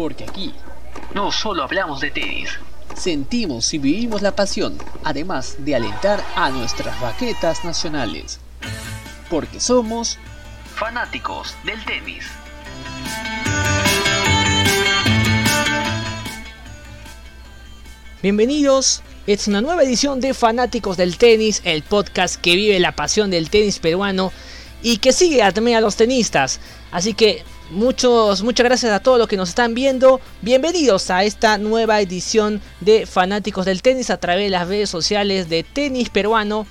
Porque aquí no solo hablamos de tenis, sentimos y vivimos la pasión, además de alentar a nuestras raquetas nacionales. Porque somos fanáticos del tenis. Bienvenidos, es una nueva edición de Fanáticos del Tenis, el podcast que vive la pasión del tenis peruano y que sigue también a los tenistas. Así que muchos, muchas gracias a todos los que nos están viendo. Bienvenidos a esta nueva edición de Fanáticos del Tenis a través de las redes sociales de Tenis Peruano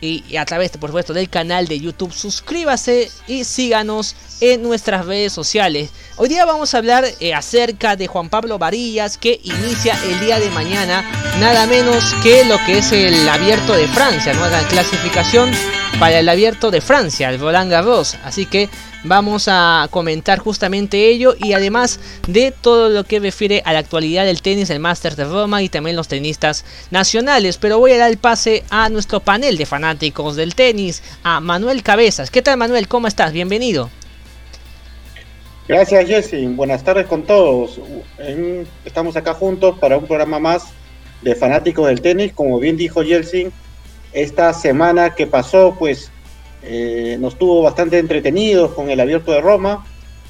y a través, por supuesto, del canal de YouTube. Suscríbase y síganos en nuestras redes sociales. Hoy día vamos a hablar eh, acerca de Juan Pablo Varillas que inicia el día de mañana, nada menos que lo que es el abierto de Francia, nueva clasificación para el abierto de Francia, el Roland Garros. Así que Vamos a comentar justamente ello y además de todo lo que refiere a la actualidad del tenis, el Masters de Roma y también los tenistas nacionales. Pero voy a dar el pase a nuestro panel de fanáticos del tenis, a Manuel Cabezas. ¿Qué tal Manuel? ¿Cómo estás? Bienvenido. Gracias Jesse, buenas tardes con todos. Estamos acá juntos para un programa más de fanáticos del tenis. Como bien dijo Jelsin, esta semana que pasó, pues eh, nos tuvo bastante entretenidos con el abierto de Roma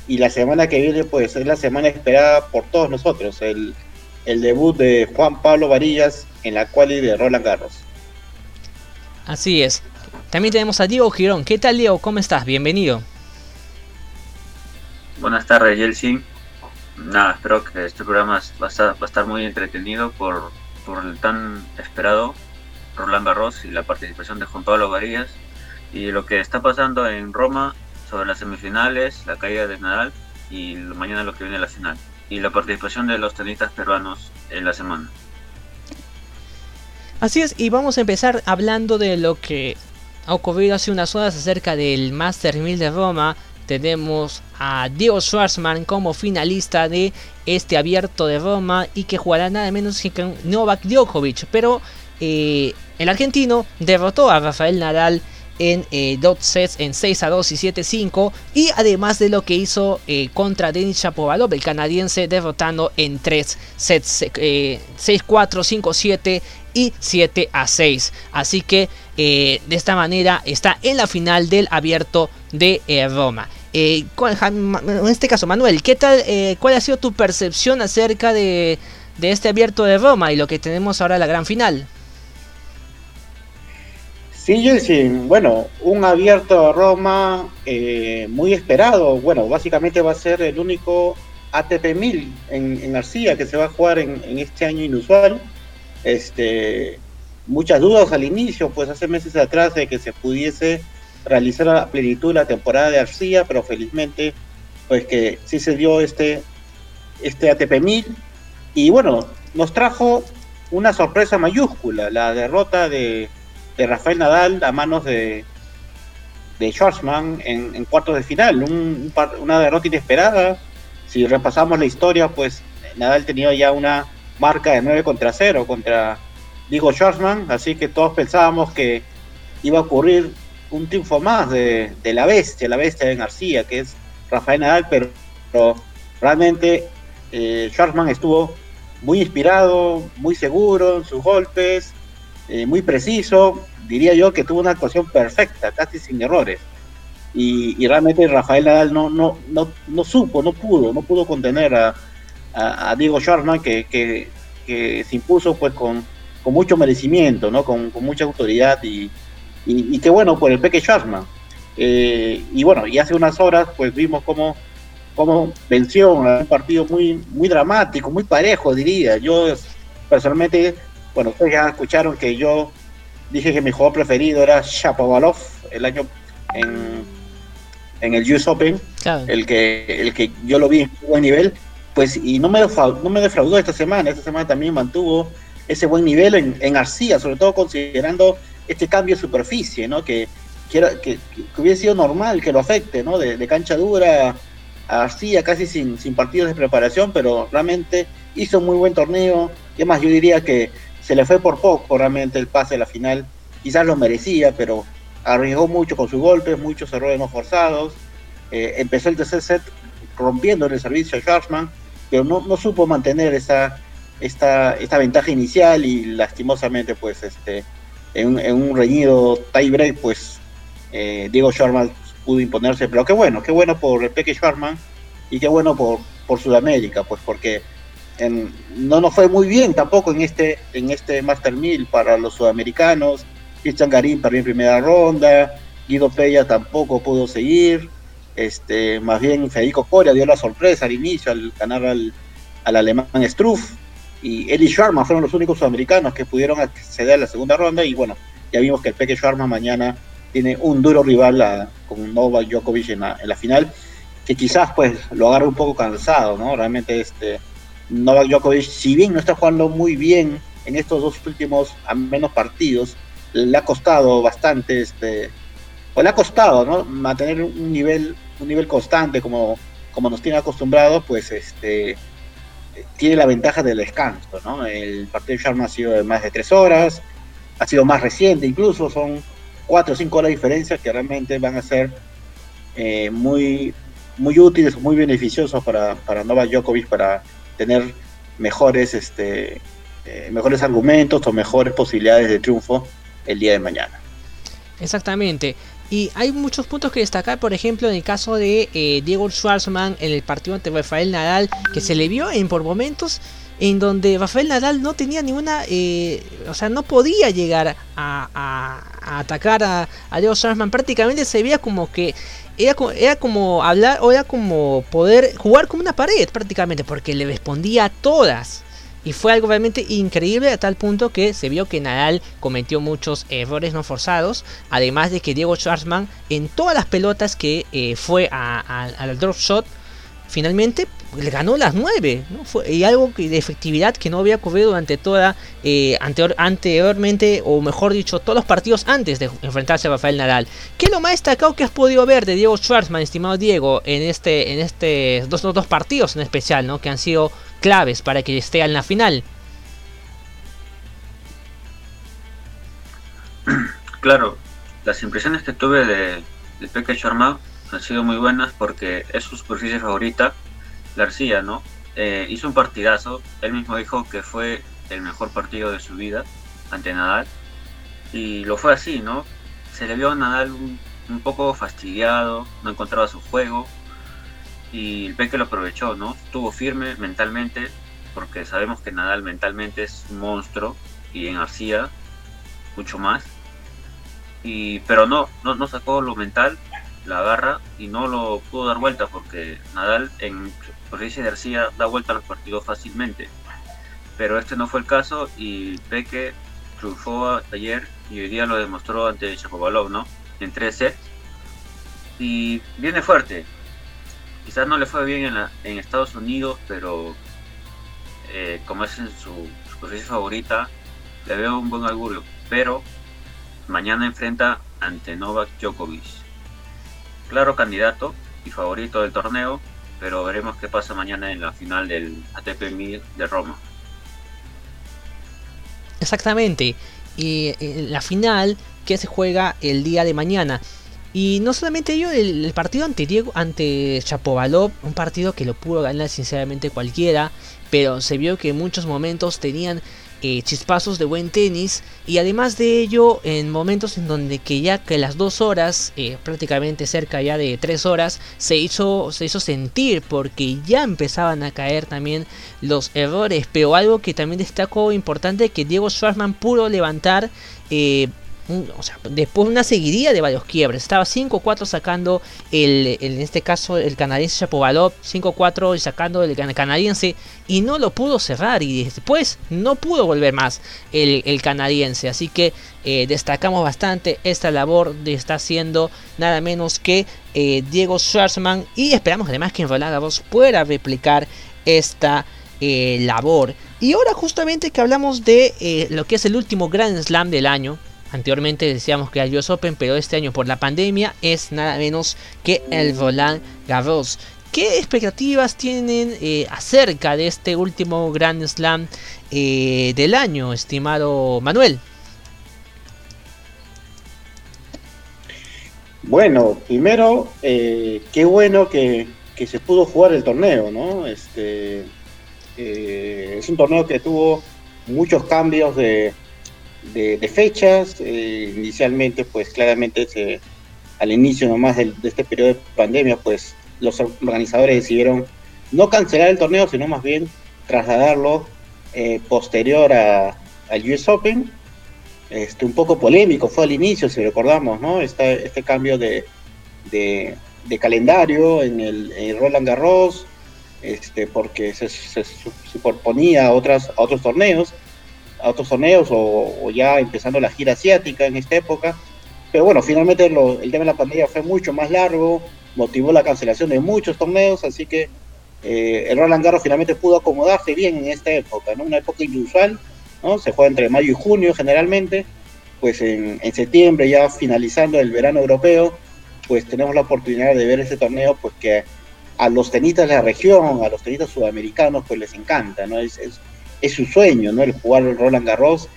y la semana que viene pues es la semana esperada por todos nosotros, el, debut de Juan Pablo Varillas en la quali de Roland Garros. Así es. También tenemos a Diego Girón. ¿Qué tal Diego? ¿Cómo estás? Bienvenido. Buenas tardes, Yeltsin. Nada, espero que este programa va a estar, va a estar muy entretenido por, por el tan esperado Roland Garros y la participación de Juan Pablo Varillas y lo que está pasando en Roma sobre las semifinales, la caída de Nadal y mañana lo que viene la final y la participación de los tenistas peruanos en la semana. Así es, y vamos a empezar hablando de lo que ha ocurrido hace unas horas acerca del Master 1000 de Roma. Tenemos a Diego Schwarzman como finalista de este abierto de Roma y que jugará nada menos que con Novak Djokovic. Pero eh, el argentino derrotó a Rafael Nadal en eh, dos sets en 6 a 2 y 7 a 5 y además de lo que hizo eh, contra Denis Shapovalov el canadiense derrotando en 3 sets 6 4 5 7 y 7 a 6 así que eh, de esta manera está en la final del abierto de Roma. En este caso Manuel ¿qué tal cuál ha sido tu percepción acerca de, de este abierto de Roma y lo que tenemos ahora en la gran final Sí, sí, bueno, un abierto a Roma eh, muy esperado. Bueno, básicamente va a ser el único ATP 1000 en, en Arcía que se va a jugar en, este año inusual. Este, muchas dudas al inicio, pues hace meses atrás de que se pudiese realizar a plenitud la temporada de Arcía, pero felizmente, pues que sí se dio este, este ATP 1000. Y bueno, nos trajo una sorpresa mayúscula, la derrota de de Rafael Nadal a manos de, de Schwarzman en, cuartos de final. una derrota inesperada. Si repasamos la historia, pues Nadal tenía ya una marca de 9 contra 0 contra Diego Schwarzman, así que todos pensábamos que iba a ocurrir un triunfo más de, la bestia, la bestia de García, que es Rafael Nadal, pero, realmente eh, estuvo muy inspirado, muy seguro en sus golpes, eh, muy preciso, diría yo que tuvo una actuación perfecta, casi sin errores. Y, realmente Rafael Nadal no, no, no, no, supo, no pudo, no pudo contener a, a, Diego Schwartzman que, que, se impuso pues con, con mucho merecimiento, ¿no? con, con mucha autoridad y, y, que bueno por el Peque Schwartzman. Eh, y bueno, y hace unas horas pues vimos cómo, cómo venció un partido muy, muy dramático, muy parejo diría. Yo personalmente bueno, ustedes ya escucharon que yo dije que mi jugador preferido era Shapovalov el año en, en el US Open, el, que, el que yo lo vi en buen nivel, pues y no me, defraudó, no me defraudó esta semana, esta semana también mantuvo ese buen nivel en, en Arcía, sobre todo considerando este cambio de superficie, ¿no? Que, que, que, hubiese sido normal que lo afecte, ¿no? De, de cancha dura a Arcía casi sin, sin partidos de preparación, pero realmente hizo un muy buen torneo. Y además yo diría que se le fue por poco realmente el pase a la final. Quizás lo merecía, pero arriesgó mucho con sus golpes, muchos errores no forzados. Eh, empezó el tercer set rompiendo el servicio a Schwarzman pero no, no supo mantener esa, esta, esta ventaja inicial y lastimosamente pues este en, en un reñido tie break pues eh, Diego Sharman pudo imponerse, pero qué bueno, qué bueno por el Peque Sharman y qué bueno por, por Sudamérica, pues porque no nos fue muy bien tampoco en este, en este Master 1000 para los sudamericanos. Cristian Garín perdió en primera ronda, Guido Pella tampoco pudo seguir. Este, más bien Federico Coria dio la sorpresa al inicio al ganar al, alemán Struff y Eli Sharma fueron los únicos sudamericanos que pudieron acceder a la segunda ronda y bueno, ya vimos que el Peque Sharma mañana tiene un duro rival con Novak Djokovic en la, en la, final, que quizás pues lo agarre un poco cansado, ¿no? Realmente este Novak Djokovic, si bien no está jugando muy bien en estos dos últimos menos partidos, le ha costado bastante, este, o le ha costado, ¿no? Mantener un nivel, un nivel constante como, como nos tiene acostumbrados, pues este tiene la ventaja del descanso, ¿no? El partido de Sharma ha sido de más de tres horas, ha sido más reciente incluso, son cuatro o cinco horas de diferencia que realmente van a ser eh, muy, muy útiles, muy beneficiosos para, para Novak Djokovic para tener mejores, este, eh, mejores argumentos o mejores posibilidades de triunfo el día de mañana. Exactamente. Y hay muchos puntos que destacar, por ejemplo, en el caso de eh, Diego Schwarzman en el partido ante Rafael Nadal, que se le vio en por momentos en donde Rafael Nadal no tenía ninguna, eh, o sea, no podía llegar a, atacar a, Diego Schwarzman. Prácticamente se veía como que era, como hablar, o era como poder jugar como una pared prácticamente, porque le respondía a todas. Y fue algo realmente increíble a tal punto que se vio que Nadal cometió muchos errores no forzados. Además de que Diego Schwartzman en todas las pelotas que eh, fue al drop shot, finalmente le ganó las 9. Fue, y algo de efectividad que no había ocurrido durante toda, eh, anteriormente, o mejor dicho, todos los partidos antes de enfrentarse a Rafael Nadal. ¿Qué es lo más destacado que has podido ver de Diego Schwartzman, estimado Diego, en este, en este dos, dos partidos en especial, ¿no? que han sido claves para que esté en la final? Claro, las impresiones que tuve de, de Peque Sharma han sido muy buenas porque es su superficie favorita García, ¿no? Eh, hizo un partidazo, él mismo dijo que fue el mejor partido de su vida ante Nadal y lo fue así, ¿no? Se le vio a Nadal un, poco fastidiado, no encontraba su juego y el Peque lo aprovechó, ¿no? Estuvo firme mentalmente porque sabemos que Nadal mentalmente es un monstruo y en García mucho más. Y, pero no, no, no sacó lo mental, la agarra y no lo pudo dar vuelta porque Nadal en dice García da vuelta a los partidos fácilmente. Pero este no fue el caso y Peque triunfó ayer y hoy día lo demostró ante Chapovalov, ¿no? En tres sets. Y viene fuerte. Quizás no le fue bien en, en Estados Unidos, pero eh, como es en su, su favorita, le veo un buen augurio. Pero mañana enfrenta ante Novak Djokovic. Claro candidato y favorito del torneo, pero veremos qué pasa mañana en la final del ATP 1000 de Roma. Exactamente, y eh, la final que se juega el día de mañana. Y no solamente ello, el, partido ante Diego, ante Chapovalov, un partido que lo pudo ganar sinceramente cualquiera, pero se vio que en muchos momentos tenían eh, chispazos de buen tenis y además de ello en momentos en donde que ya que las dos horas eh, prácticamente cerca ya de tres horas se hizo se hizo sentir porque ya empezaban a caer también los errores. Pero algo que también destacó importante que Diego Schwarzman pudo levantar eh, después de una seguidilla de varios quiebres. Estaba 5-4 sacando el, en este caso el canadiense Chapovalov, 5-4 sacando el canadiense y no lo pudo cerrar y después no pudo volver más el, canadiense. Así que eh, destacamos bastante esta labor de está haciendo nada menos que eh, Diego Schwarzman y esperamos además que en Roland Garros pueda replicar esta eh, labor. Y ahora justamente que hablamos de lo que es el último Grand Slam del año, Anteriormente decíamos que el US Open, pero este año por la pandemia es nada menos que el Roland Garros. ¿Qué expectativas tienen eh, acerca de este último Grand Slam eh, del año, estimado Manuel? Bueno, primero, eh, qué bueno que, que se pudo jugar el torneo, ¿no? Este, eh, es un torneo que tuvo muchos cambios de, de, fechas. Eh, inicialmente, pues claramente se, al inicio nomás de, de, este periodo de pandemia, pues los organizadores decidieron no cancelar el torneo, sino más bien trasladarlo eh, posterior a, al US Open. Este, un poco polémico fue al inicio, si recordamos, ¿no? Este, este cambio de, de, calendario en el, Roland Garros, este, porque se, se, superponía a, otras, a otros torneos, a otros torneos o, ya empezando la gira asiática en esta época. Pero bueno, finalmente el tema de la pandemia fue mucho más largo, motivó la cancelación de muchos torneos, así que eh, el Roland Garros finalmente pudo acomodarse bien en esta época, ¿no? Una época inusual, ¿no? Se juega entre mayo y junio generalmente, pues en, septiembre, ya finalizando el verano europeo, pues tenemos la oportunidad de ver este torneo, pues que a los tenistas de la región, a los tenistas sudamericanos, pues les encanta, ¿no? Es, es, su sueño, ¿no? El jugar Roland Garros,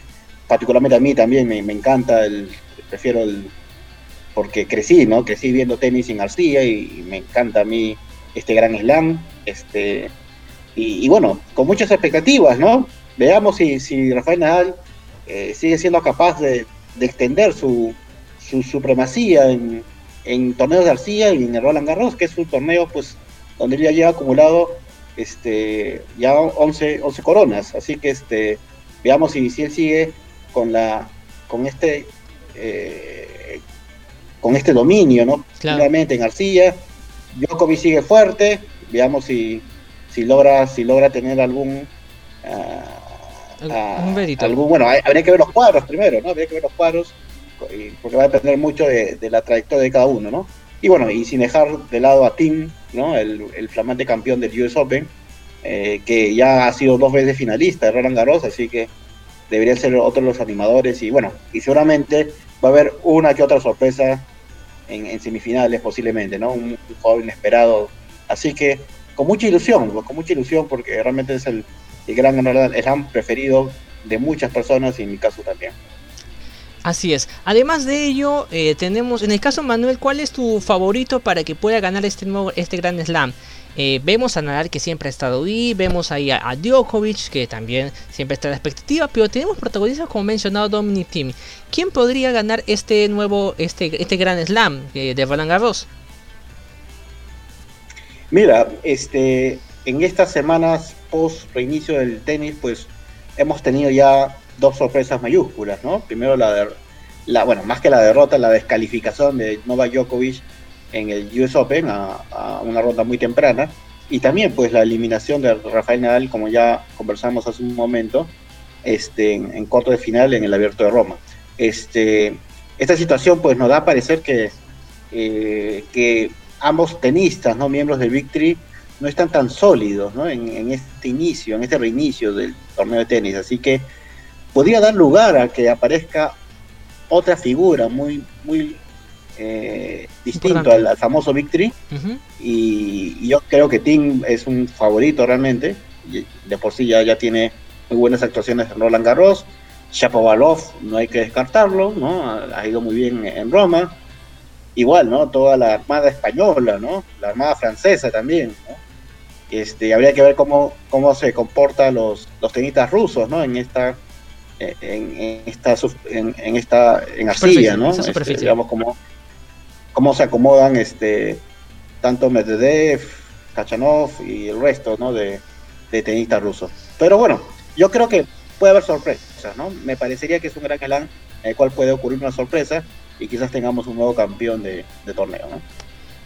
particularmente a mí también me, encanta, el, prefiero el, porque crecí, ¿no? Crecí viendo tenis en García y me encanta a mí este gran slam. Este, y, bueno, con muchas expectativas, ¿no? Veamos si, si Rafael Nadal eh, sigue siendo capaz de, extender su, su supremacía en, en, torneos de arcilla y en el Roland Garros, que es un torneo pues donde ya lleva acumulado este, ya 11, 11 coronas. Así que este, veamos si, si él sigue con, la, con este... Eh, con este dominio, ¿no? Claramente en arcilla, Djokovic sigue fuerte, veamos si, si logra si logra tener algún uh, algún bueno habría que ver los cuadros primero no habría que ver los cuadros porque va a depender mucho de, la trayectoria de cada uno no y bueno y sin dejar de lado a Tim no el, flamante campeón del US Open eh, que ya ha sido dos veces finalista de Roland Garros así que debería ser otro de los animadores y bueno y seguramente va a haber una que otra sorpresa en, semifinales posiblemente, ¿no? Un, jugador inesperado. Así que con mucha ilusión, con mucha ilusión porque realmente es el, el gran el gran preferido de muchas personas y en mi caso también. Así es. Además de ello, eh, tenemos, en el caso Manuel, ¿cuál es tu favorito para que pueda ganar este nuevo, este gran slam? Eh, vemos a Nadal que siempre ha estado ahí, vemos ahí a, Djokovic que también siempre está en la expectativa, pero tenemos protagonistas como mencionado Dominic Thiem. ¿Quién podría ganar este nuevo, este, este gran slam eh, de Roland Garros? Mira, este, en estas semanas post reinicio del tenis, pues hemos tenido ya dos sorpresas mayúsculas, ¿no? Primero la de, la, bueno, más que la derrota, la descalificación de Novak Djokovic en el US Open a, una ronda muy temprana. Y también pues la eliminación de Rafael Nadal, como ya conversamos hace un momento, este, en, corto de final en el Abierto de Roma. Este, esta situación pues nos da a parecer que, eh, que ambos tenistas, ¿no? miembros del Victory, no están tan sólidos ¿no? En, en, este inicio, en este reinicio del torneo de tenis. Así que podría dar lugar a que aparezca otra figura muy, muy eh, distinto al, famoso Victory. y, yo creo que Tim es un favorito realmente. De por sí ya, ya tiene muy buenas actuaciones en Roland Garros. Shapovalov, no hay que descartarlo, ¿no? Ha, ido muy bien en Roma. Igual, ¿no? Toda la armada española, ¿no? La armada francesa también, Este, habría que ver cómo, cómo se comportan los, los tenistas rusos, ¿no? En esta en, esta en, esta en arcilla, ¿no? Este, digamos como cómo se acomodan este tanto Medvedev, Kachanov y el resto ¿no? de, tenistas rusos. Pero bueno, yo creo que puede haber sorpresas, ¿no? Me parecería que es un gran galán en el cual puede ocurrir una sorpresa y quizás tengamos un nuevo campeón de, torneo, ¿no?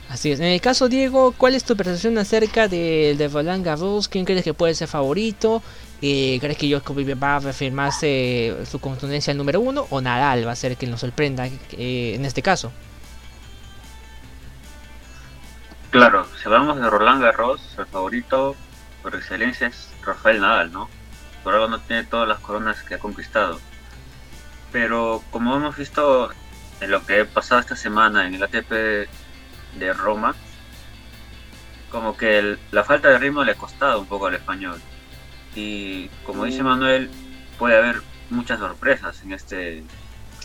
Así es. En el caso, Diego, ¿cuál es tu percepción acerca de, de Roland Garros? ¿Quién crees que puede ser favorito? Eh, ¿Crees que Djokovic va a reafirmarse su contundencia al número uno? ¿O Nadal va a ser quien nos sorprenda eh, en este caso? Claro, si hablamos de Roland Garros, el favorito por excelencia es Rafael Nadal, ¿no? Por algo no tiene todas las coronas que ha conquistado. Pero como hemos visto en lo que ha pasado esta semana en el ATP de Roma, como que la falta de ritmo le ha costado un poco al español. Y como dice. Manuel, puede haber muchas sorpresas en este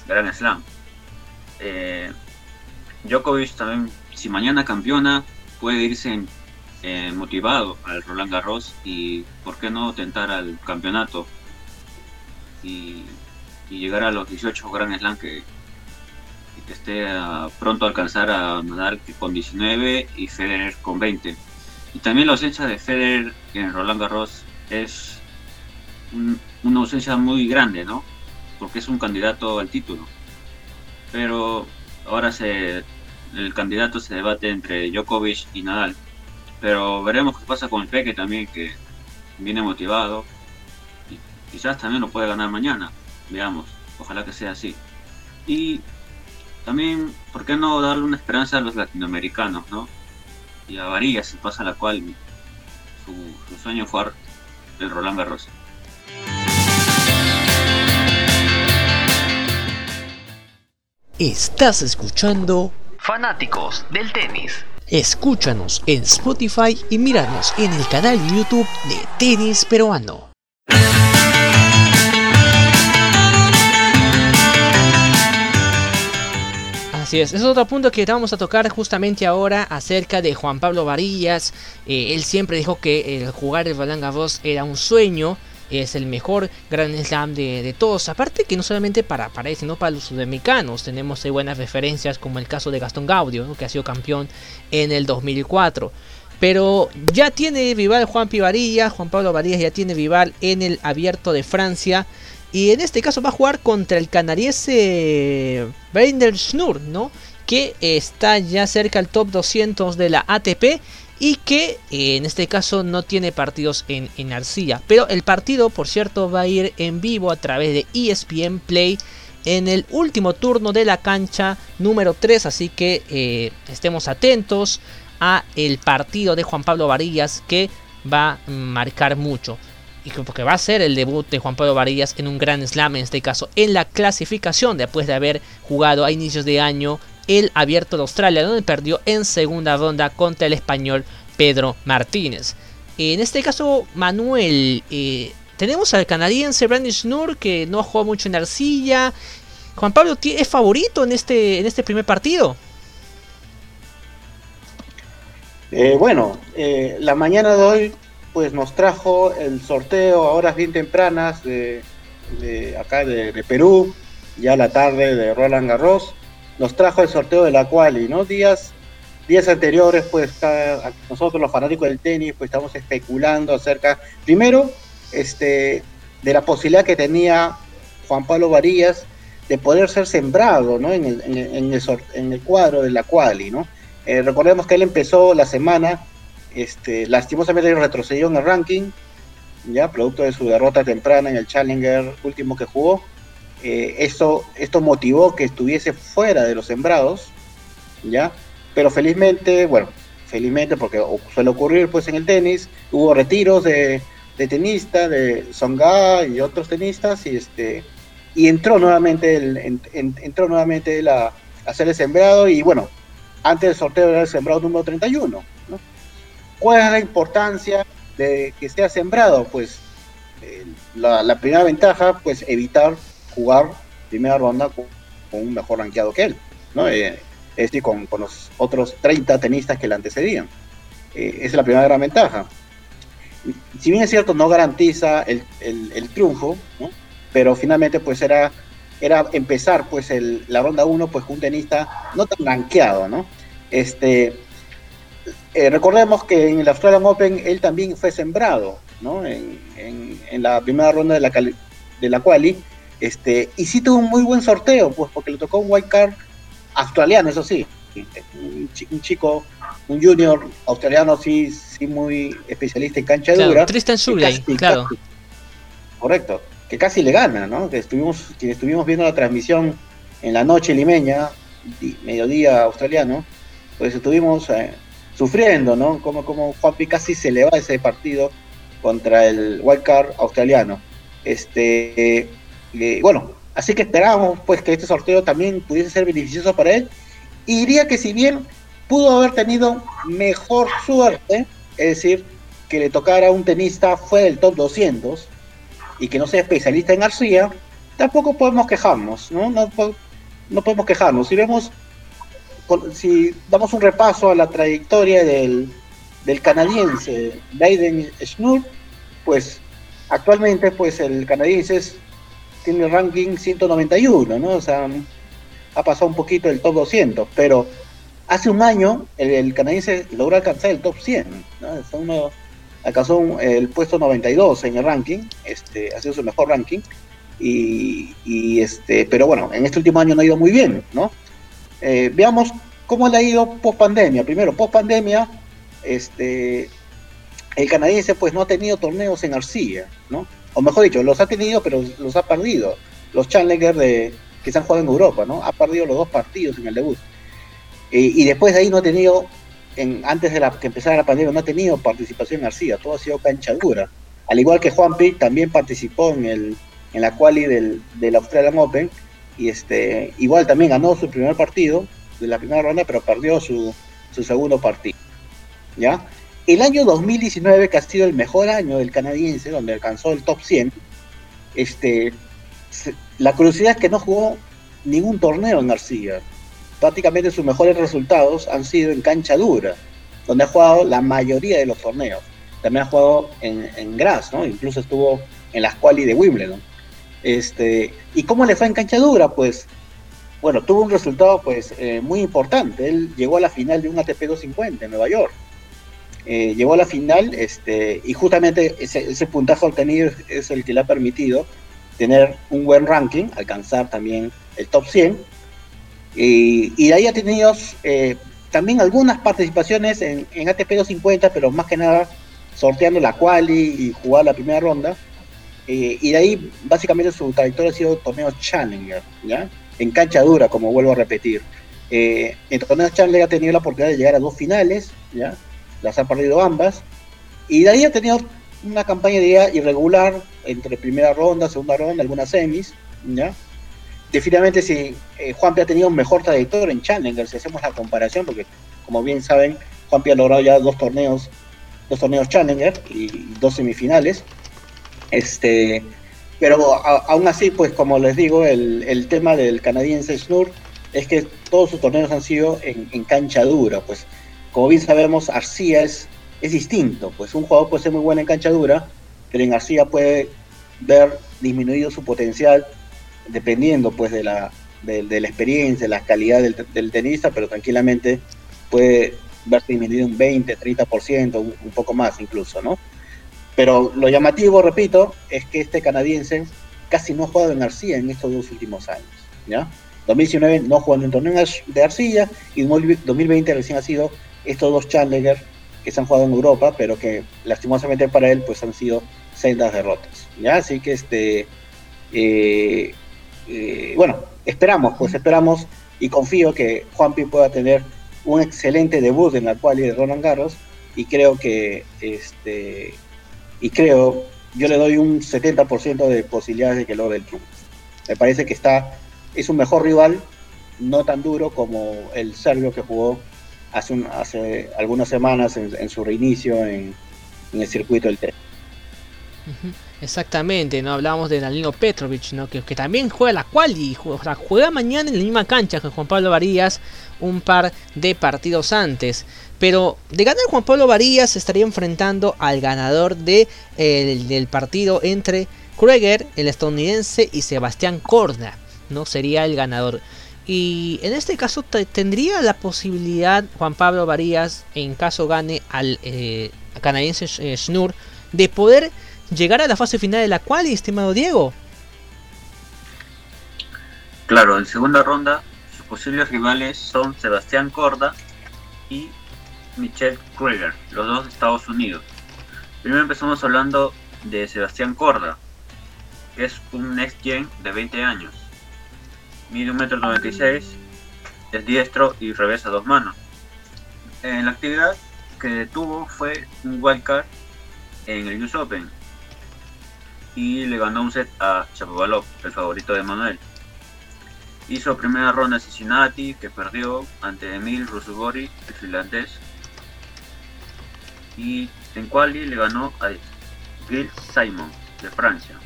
Gran Slam. Eh, Djokovic también, si mañana campeona, puede irse eh, motivado al Roland Garros y por qué no tentar al campeonato y, llegar a los 18 Grand Slam que, que esté pronto a alcanzar a Nadal con 19 y Federer con 20. Y también la ausencia de Federer en Roland Garros es una ausencia muy grande, ¿no? Porque es un candidato al título. Pero ahora el candidato se debate entre Djokovic y Nadal. Pero veremos qué pasa con el Peque también, que viene motivado. Y quizás también lo puede ganar mañana. Veamos, ojalá que sea así. Y también, ¿por qué no darle una esperanza a los latinoamericanos, no? Y a Varillas, se pasa la cual su, sueño fue el Roland Garros. Estás escuchando Fanáticos del Tenis. Escúchanos en Spotify y míranos en el canal YouTube de Tenis Peruano. Así es, es otro punto que vamos a tocar justamente ahora acerca de Juan Pablo Varillas. Eh, él siempre dijo que el jugar el Roland Garros era un sueño es el mejor Grand Slam de, todos. Aparte que no solamente para, para él, sino para los sudamericanos. Tenemos buenas referencias como el caso de Gastón Gaudio, que ha sido campeón en el 2004. Pero ya tiene rival Juan Pivarilla, Juan Pablo Varillas ya tiene rival en el abierto de Francia. Y en este caso va a jugar contra el canadiense Brander Schnur, ¿no? Que está ya cerca al top 200 de la ATP y que eh, en este caso no tiene partidos en, en Arcilla. Pero el partido, por cierto, va a ir en vivo a través de ESPN Play en el último turno de la cancha número 3. Así que eh, estemos atentos a el partido de Juan Pablo Varillas que va a marcar mucho. Y porque va a ser el debut de Juan Pablo Varillas en un gran slam, en este caso en la clasificación, después de haber jugado a inicios de año el Abierto de Australia, donde perdió en segunda ronda contra el español Pedro Martínez. En este caso, Manuel, eh, tenemos al canadiense Brandon Schnur que no jugó mucho en arcilla. Juan Pablo es favorito en este, en este primer partido. Eh, bueno, eh, la mañana de hoy pues nos trajo el sorteo a horas bien tempranas de, acá de, de, Perú, ya la tarde de Roland Garros nos trajo el sorteo de la quali, ¿no? Días, días anteriores, pues nosotros los fanáticos del tenis, pues estamos especulando acerca, primero, este, de la posibilidad que tenía Juan Pablo Varillas de poder ser sembrado, ¿no? En el cuadro de la quali, ¿no? Eh, recordemos que él empezó la semana, este, lastimosamente retrocedió en el ranking, ya, producto de su derrota temprana en el Challenger último que jugó, eh, esto, esto motivó que estuviese fuera de los sembrados, ¿ya? Pero felizmente, bueno, felizmente porque suele ocurrir pues en el tenis, hubo retiros de, de tenista, de Songa y otros tenistas, y este y entró nuevamente el, entró nuevamente a ser el sembrado, y bueno, antes del sorteo era el sembrado número 31, ¿Cuál es la importancia de que sea sembrado? Pues eh, la, la primera ventaja, pues evitar jugar primera ronda con, un mejor rankeado que él, ¿no? Eh, es decir, con, los otros 30 tenistas que le antecedían. Eh, esa es la primera gran ventaja. Si bien es cierto, no garantiza el, triunfo, pero finalmente pues era, era empezar pues el, la ronda 1 pues con un tenista no tan rankeado, ¿no? Este, eh, recordemos que en el Australian Open él también fue sembrado, ¿no? En, en, la primera ronda de la, de la quali, este, y sí tuvo un muy buen sorteo, pues porque le tocó un white card australiano, eso sí. Un, chico, un junior australiano, sí, sí muy especialista en cancha dura. Tristan Suley, claro. correcto, que casi le gana, ¿no? Que estuvimos, quienes estuvimos viendo la transmisión en la noche limeña, mediodía australiano, pues estuvimos eh, sufriendo, ¿no? Como, como Juanpi casi se le va ese partido contra el wildcard australiano. Este, bueno, así que esperábamos pues que este sorteo también pudiese ser beneficioso para él. Y diría que si bien pudo haber tenido mejor suerte, es decir, que le tocara un tenista fue del top 200 y que no sea especialista en arcilla, tampoco podemos quejarnos, ¿no? No, no podemos quejarnos. Si vemos, si damos un repaso a la trayectoria del, del canadiense Biden Schnur, pues actualmente pues el canadiense tiene el ranking 191, ¿no? O sea, ha pasado un poquito el top 200, pero hace un año el, canadiense logró alcanzar el top 100, ¿no? alcanzó el puesto 92 en el ranking, este, ha sido su mejor ranking, y, este, pero bueno, en este último año no ha ido muy bien, ¿no? Eh, veamos cómo le ha ido post pandemia. Primero, post pandemia, este, el canadiense pues no ha tenido torneos en arcilla, ¿no? O mejor dicho, los ha tenido, pero los ha perdido. Los Challenger de, que se han jugado en Europa, ¿no? Ha perdido los dos partidos en el debut. Eh, y después de ahí no ha tenido, en, antes de la, que empezara la pandemia, no ha tenido participación en arcilla, todo ha sido cancha dura. Al igual que Juanpi, también participó en, el, en la quali del, del Australian Open, y este, igual también ganó su primer partido de la primera ronda, pero perdió su, su segundo partido. ¿Ya? El año 2019, que ha sido el mejor año del canadiense, donde alcanzó el top 100, este, la curiosidad es que no jugó ningún torneo en García. Prácticamente sus mejores resultados han sido en cancha dura, donde ha jugado la mayoría de los torneos. También ha jugado en, en Gras, ¿no? Incluso estuvo en las quali de Wimbledon. Este, ¿Y cómo le fue en cancha dura? Pues, bueno, tuvo un resultado pues eh, muy importante. Él llegó a la final de un ATP 250 en Nueva York. Eh, llegó a la final este, y justamente ese, ese puntaje obtenido es el que le ha permitido tener un buen ranking, alcanzar también el top 100. Y, y de ahí ha tenido eh, también algunas participaciones en, en, ATP 250, pero más que nada sorteando la quali y jugar la primera ronda. Eh, y de ahí básicamente su trayectoria ha sido torneos Challenger, ¿ya? En cancha dura, como vuelvo a repetir. Eh, en torneos Challenger ha tenido la oportunidad de llegar a dos finales, ¿ya? Las ha perdido ambas. Y de ahí ha tenido una campaña de irregular entre primera ronda, segunda ronda, algunas semis, ¿ya? Definitivamente si eh, Juanpi ha tenido un mejor trayectoria en Challenger, si hacemos la comparación, porque como bien saben, Juanpi ha logrado ya dos torneos, dos torneos Challenger y dos semifinales. Este, pero a, aún así, pues como les digo, el, el tema del canadiense Schnur es que todos sus torneos han sido en, en cancha dura, pues como bien sabemos, Arcía es es distinto, pues un jugador puede ser muy bueno en cancha dura, pero en García puede ver disminuido su potencial dependiendo pues de la, de, de la experiencia, la calidad del, del, tenista, pero tranquilamente puede verse disminuido un 20, 30%, un, un poco más incluso, ¿no? Pero lo llamativo, repito, es que este canadiense casi no ha jugado en Arcilla en estos dos últimos años, ¿ya? 2019 no jugó en un torneo de Arcilla y 2020 recién ha sido estos dos Challenger que se han jugado en Europa, pero que lastimosamente para él pues han sido sendas derrotas. ¿ya? Así que este eh, eh, bueno, esperamos, pues esperamos y confío que Juanpi pueda tener un excelente debut en la cual de Roland Garros y creo que este y creo yo le doy un 70% de posibilidades de que logre el triunfo. Me parece que está es un mejor rival, no tan duro como el serbio que jugó hace, hace algunas semanas en, su reinicio en, el circuito del tenis. Exactamente, no hablábamos de Danilo Petrovic, ¿no? que, que también juega la cual y juega, juega, mañana en la misma cancha que Juan Pablo Varías un par de partidos antes. Pero de ganar Juan Pablo Varías estaría enfrentando al ganador de, el, del partido entre Krueger, el estadounidense, y Sebastián Corda. ¿no? Sería el ganador. Y en este caso tendría la posibilidad Juan Pablo Varías, en caso gane al eh, canadiense eh, Schnur, de poder llegar a la fase final de la cual, estimado Diego. Claro, en segunda ronda posibles rivales son Sebastián Corda y Michelle Krieger, los dos de Estados Unidos. Primero empezamos hablando de Sebastián Corda, que es un next gen de 20 años mide 1,96m, es diestro y revés a dos manos. En la actividad que tuvo fue un wildcard en el US Open y le ganó un set a Chapovalov, el favorito de Manuel. Hizo primera ronda de Cincinnati que perdió ante Emil Rusugori, el finlandés. Y en quali le ganó a Gil Simon de Francia.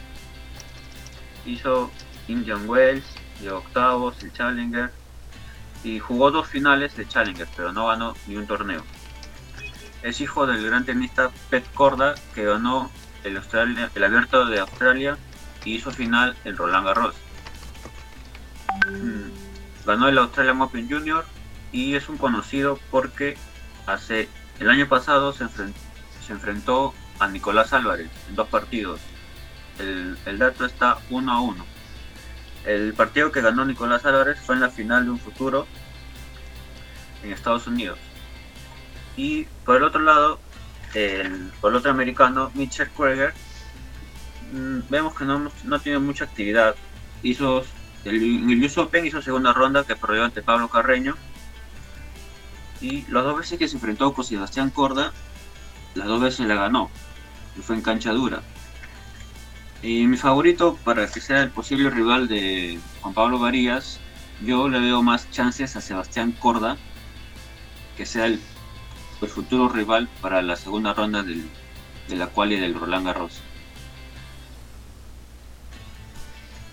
Hizo Indian Wells de octavos, el Challenger, y jugó dos finales de Challenger, pero no ganó ni un torneo. es hijo del gran tenista Pet Corda, que ganó el abierto de Australia y hizo final en Roland Garros. Mm, ganó el Australian Open Junior y es un conocido porque hace el año pasado se, enfrentó a Nicolás Álvarez en dos partidos. El, dato está 1 a 1. El partido que ganó Nicolás Álvarez fue en la final de un futuro en Estados Unidos. Y por el otro lado, el, por el otro americano, Mitchell Krueger, mm, vemos que no, no tiene mucha actividad. Hizo el, US hizo segunda ronda que perdió ante Pablo Carreño. Y las dos veces que se enfrentó con Sebastián Corda, las dos veces la ganó. Y fue en cancha dura. Y mi favorito para que sea el posible rival de Juan Pablo Varías, yo le veo más chances a Sebastián Corda, que sea el el futuro rival para la segunda ronda del, de la cual y del Roland Garros.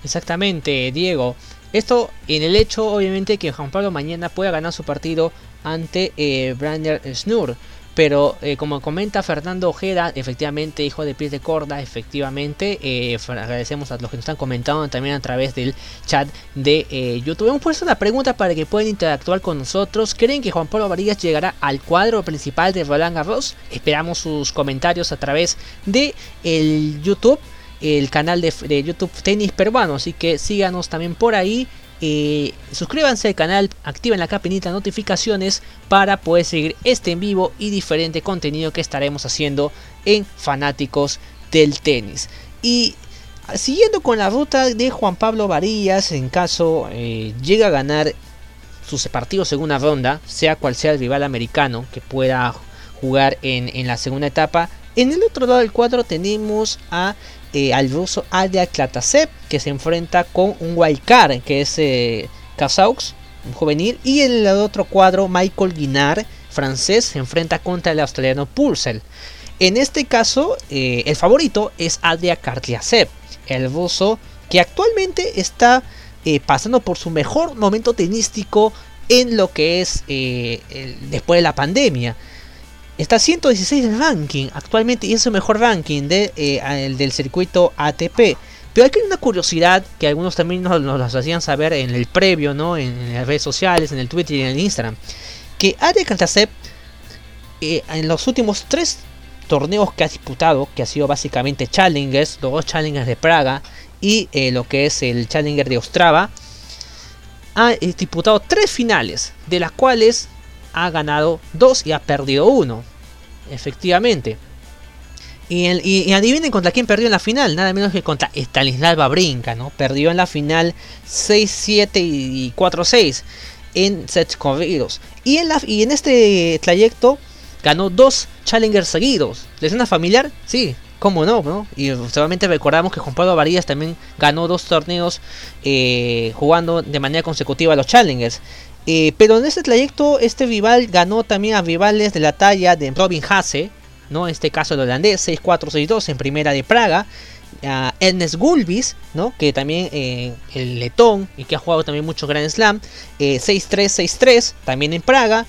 Exactamente, Diego. Esto en el hecho, obviamente, que Juan Pablo mañana pueda ganar su partido ante eh, Brander Snur. Pero eh, como comenta Fernando Ojeda, efectivamente, hijo de pies de corda, efectivamente, eh, agradecemos a los que nos están comentando también a través del chat de eh, YouTube. Hemos puesto una pregunta para que puedan interactuar con nosotros. ¿Creen que Juan Pablo Varillas llegará al cuadro principal de Roland Garros? Esperamos sus comentarios a través de el YouTube, el canal de, YouTube Tenis Peruano. Así que síganos también por ahí. Eh, suscríbanse al canal, activen la campanita de notificaciones para poder seguir este en vivo y diferente contenido que estaremos haciendo en Fanáticos del Tenis. Y siguiendo con la ruta de Juan Pablo Varillas, en caso eh, llega a ganar sus partidos segunda ronda, sea cual sea el rival americano que pueda jugar en, en la segunda etapa, en el otro lado del cuadro tenemos a eh, al ruso Adia Klatasev que se enfrenta con un wildcard que es eh, Kazaux, un juvenil, y en el otro cuadro Michael Guinard, francés, se enfrenta contra el australiano Purcell. En este caso, eh, el favorito es Adria Kartliasev, el ruso que actualmente está eh, pasando por su mejor momento tenístico en lo que es después de la pandemia. Está 116 en el ranking actualmente y es el mejor ranking de, eh, el del circuito ATP. Pero aquí hay una curiosidad que algunos también nos, nos las hacían saber en el previo, ¿no? En, las redes sociales, en el Twitter y en el Instagram. Que Adria Kartliasev eh, en los últimos tres torneos que ha disputado, que ha sido básicamente Challengers, los dos Challengers de Praga y eh, lo que es el Challenger de Ostrava, ha disputado tres finales, de las cuales ha ganado dos y ha perdido uno. Efectivamente. Y, el- y- adivinen contra quién perdió en la final, nada menos que contra Stanislava Brinca, ¿no? Perdió en la final 6-7 y 4-6 en sets corridos. Y en, la, este trayecto ganó dos challengers seguidos. ¿Les suena familiar? Sí, cómo no, ¿no? Y solamente recordamos que Juan Pablo Varillas también ganó dos torneos eh, jugando de manera consecutiva a los challengers. Eh, pero en este trayecto, este rival ganó también a rivales de la talla de Robin Hasse, ¿no? En este caso el holandés, 6-4-6-2 en primera de Praga. A Ernest Gulbis, ¿no? Que también eh, el letón y que ha jugado también mucho Grand Slam. eh, 6-3-6-3 también en Praga.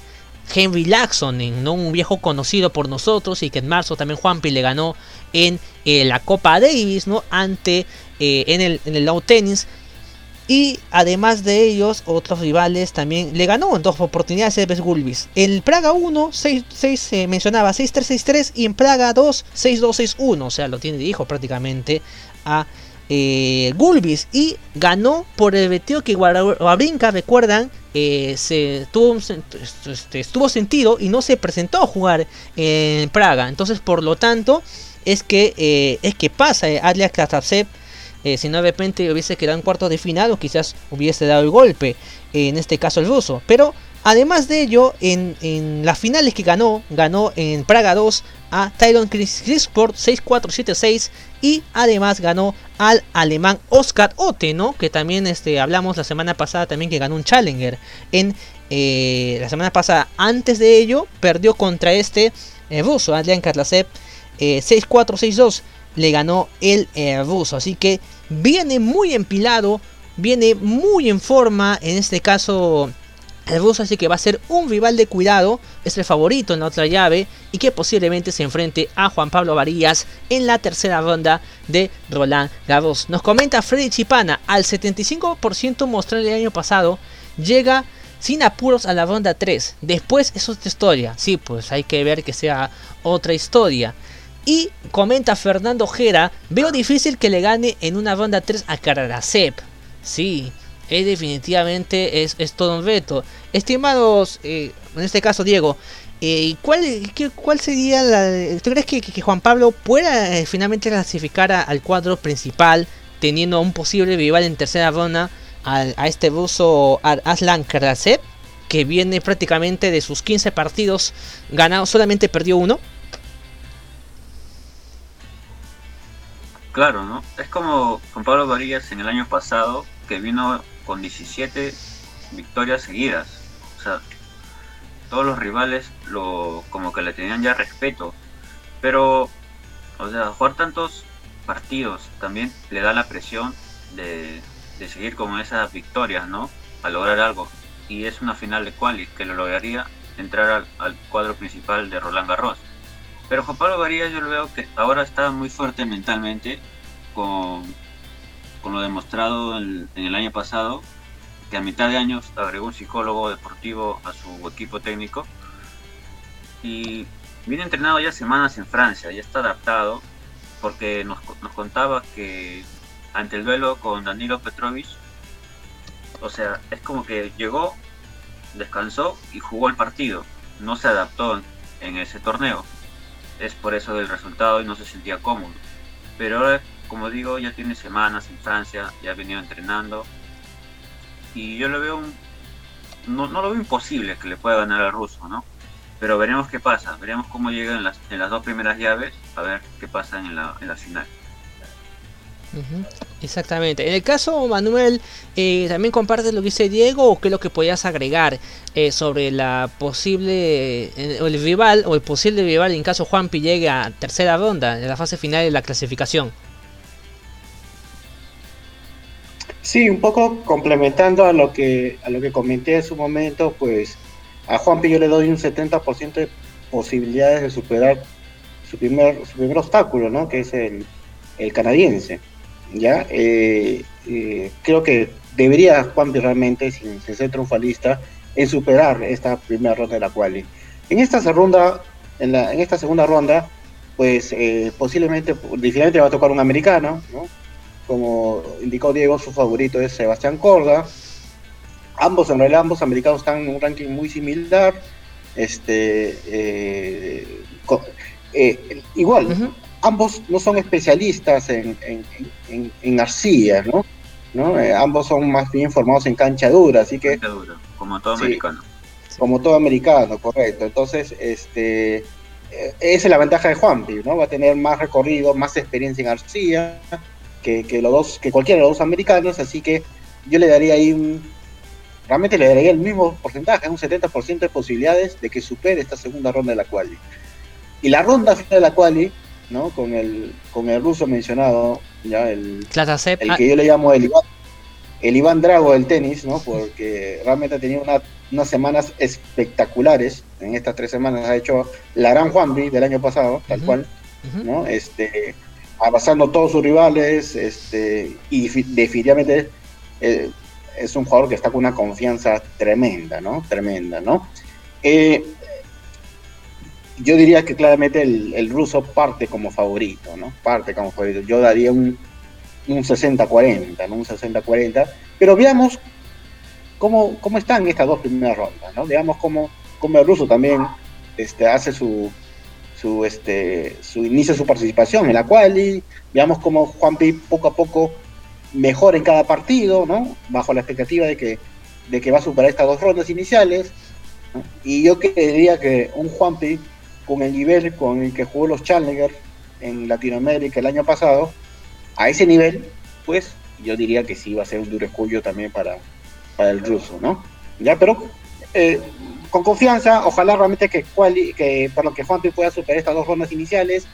Henry Laxon, ¿no? un viejo conocido por nosotros y que en marzo también Juanpi le ganó en eh, la Copa Davis, ¿no? Ante eh, en el en el Low Tennis. Y además de ellos, otros rivales también le ganó en dos oportunidades Elves Gulbis. En Praga 1, 6, 6 eh, mencionaba 6-3-6-3 y en Praga 2, 6-2-6-1. O sea, lo tiene de hijo prácticamente a eh, Gulbis. Y ganó por el vestido que Wawrinka, recuerdan, eh, se tuvo, este, estuvo sentido y no se presentó a jugar en Praga. Entonces, por lo tanto, es que, eh, es que pasa eh, Adria Katatsev eh, si no de repente hubiese quedado en cuartos de final o quizás hubiese dado el golpe, eh, en este caso el ruso. Pero además de ello, en, en las finales que ganó, ganó en Praga 2 a Tyron Crisport 6-4-7-6 y además ganó al alemán Oscar Otte, ¿no? Que también este, hablamos la semana pasada también que ganó un Challenger. En eh, la semana pasada, antes de ello, perdió contra este eh, ruso, Adrian Karlasev, eh, 6-4-6-2 le ganó el eh, ruso. Así que viene muy empilado, viene muy en forma. En este caso, el ruso así que va a ser un rival de cuidado, es el favorito en la otra llave y que posiblemente se enfrente a Juan Pablo Varillas en la tercera ronda de Roland Garros. Nos comenta Freddy Chipana, al 75% mostrado el año pasado, llega sin apuros a la ronda 3. Después es otra historia. Sí, pues hay que ver que sea otra historia. Y comenta Fernando Jera, veo difícil que le gane en una ronda 3 a Karadasep. Sí, es definitivamente es, todo un reto. Estimados, eh, en este caso Diego, eh, ¿cuál, ¿cuál sería la... ¿Tú crees que, Juan Pablo pueda eh, finalmente clasificar al cuadro principal teniendo un posible rival en tercera ronda a, este ruso Aslan Karasev que viene prácticamente de sus 15 partidos ganados, solamente perdió uno? Claro, ¿no? Es como Juan Pablo Varillas en el año pasado, que vino con 17 victorias seguidas. O sea, todos los rivales lo como que le tenían ya respeto. Pero, o sea, jugar tantos partidos también le da la presión de, seguir con esas victorias, ¿no? A lograr algo. Y es una final de quali que lo lograría entrar al, cuadro principal de Roland Garros. Pero Juan Pablo Varías yo lo veo que ahora está muy fuerte mentalmente con con lo demostrado en, el año pasado, que a mitad de año agregó un psicólogo deportivo a su equipo técnico. Y viene entrenado ya semanas en Francia, ya está adaptado, porque nos, contaba que ante el duelo con Danilo Petrovich, o sea, es como que llegó, descansó y jugó el partido, no se adaptó en ese torneo, es por eso del resultado y no se sentía cómodo, pero ahora como digo, ya tiene semanas en Francia, ya ha venido entrenando. Y yo lo veo, no, lo veo imposible que le pueda ganar al ruso, ¿no? Pero veremos qué pasa, veremos cómo llega en las, en las dos primeras llaves, a ver qué pasa en la, en la final. Exactamente. En el caso, Manuel, eh, ¿también compartes lo que dice Diego o qué es lo que podías agregar eh, sobre la posible, eh, el rival o el posible rival en caso Juanpi llegue a tercera ronda en la fase final de la clasificación? Sí, un poco complementando a lo que a lo que comenté en su momento, pues a Juanpi yo le doy un 70% de posibilidades de superar su primer su primer obstáculo, ¿no? Que es el, canadiense. Ya eh, eh, creo que debería Juanpi realmente, sin, ser triunfalista, en superar esta primera ronda de la cual. En esta segunda, en, la, en esta segunda ronda, pues eh, posiblemente, definitivamente va a tocar un americano, ¿no? como indicó Diego, su favorito es Sebastián Corda. Ambos, en realidad, ambos americanos están en un ranking muy similar. Este, igual, ambos no son especialistas en, en, arcilla, ¿no? ¿no? Eh, ambos son más bien formados en cancha dura, así que... como todo americano. Como todo americano, correcto. Entonces, este, esa es la ventaja de Juanpi, ¿no? Va a tener más recorrido, más experiencia en arcilla que, los dos, que cualquiera de los dos americanos, así que yo le daría ahí un, realmente le daría el mismo porcentaje, un 70% de posibilidades de que supere esta segunda ronda de la quali. Y la ronda final de la quali, ¿no? Con el, con el ruso mencionado, ya el, el ah. que yo le llamo el Iván, el Iván Drago del tenis, ¿no? Porque realmente ha tenido unas semanas espectaculares. En estas tres semanas ha hecho la gran Juanvi del año pasado, tal cual, ¿no? Este, abrazando a todos sus rivales este, y definitivamente eh, es un jugador que está con una confianza tremenda, ¿no? Tremenda, ¿no? Eh, yo diría que claramente el, ruso parte como favorito, ¿no? Parte como favorito. Yo daría un, un 60-40, ¿no? Un 60-40. Pero veamos cómo, cómo están estas dos primeras rondas, ¿no? Veamos cómo, cómo el ruso también este, hace su, su, este, su inicio su participación en la cual veamos cómo Juanpi poco a poco mejora en cada partido, ¿no? Bajo la expectativa de que, de que va a superar estas dos rondas iniciales. Y yo creería que un Juanpi con el nivel con el que jugó los Challenger en Latinoamérica el año pasado, a ese nivel, pues yo diría que sí va a ser un duro escudo también para, el ruso, ¿no? Ya, pero eh, con confianza, ojalá realmente que, que, lo que Juanpi pueda superar estas dos rondas iniciales,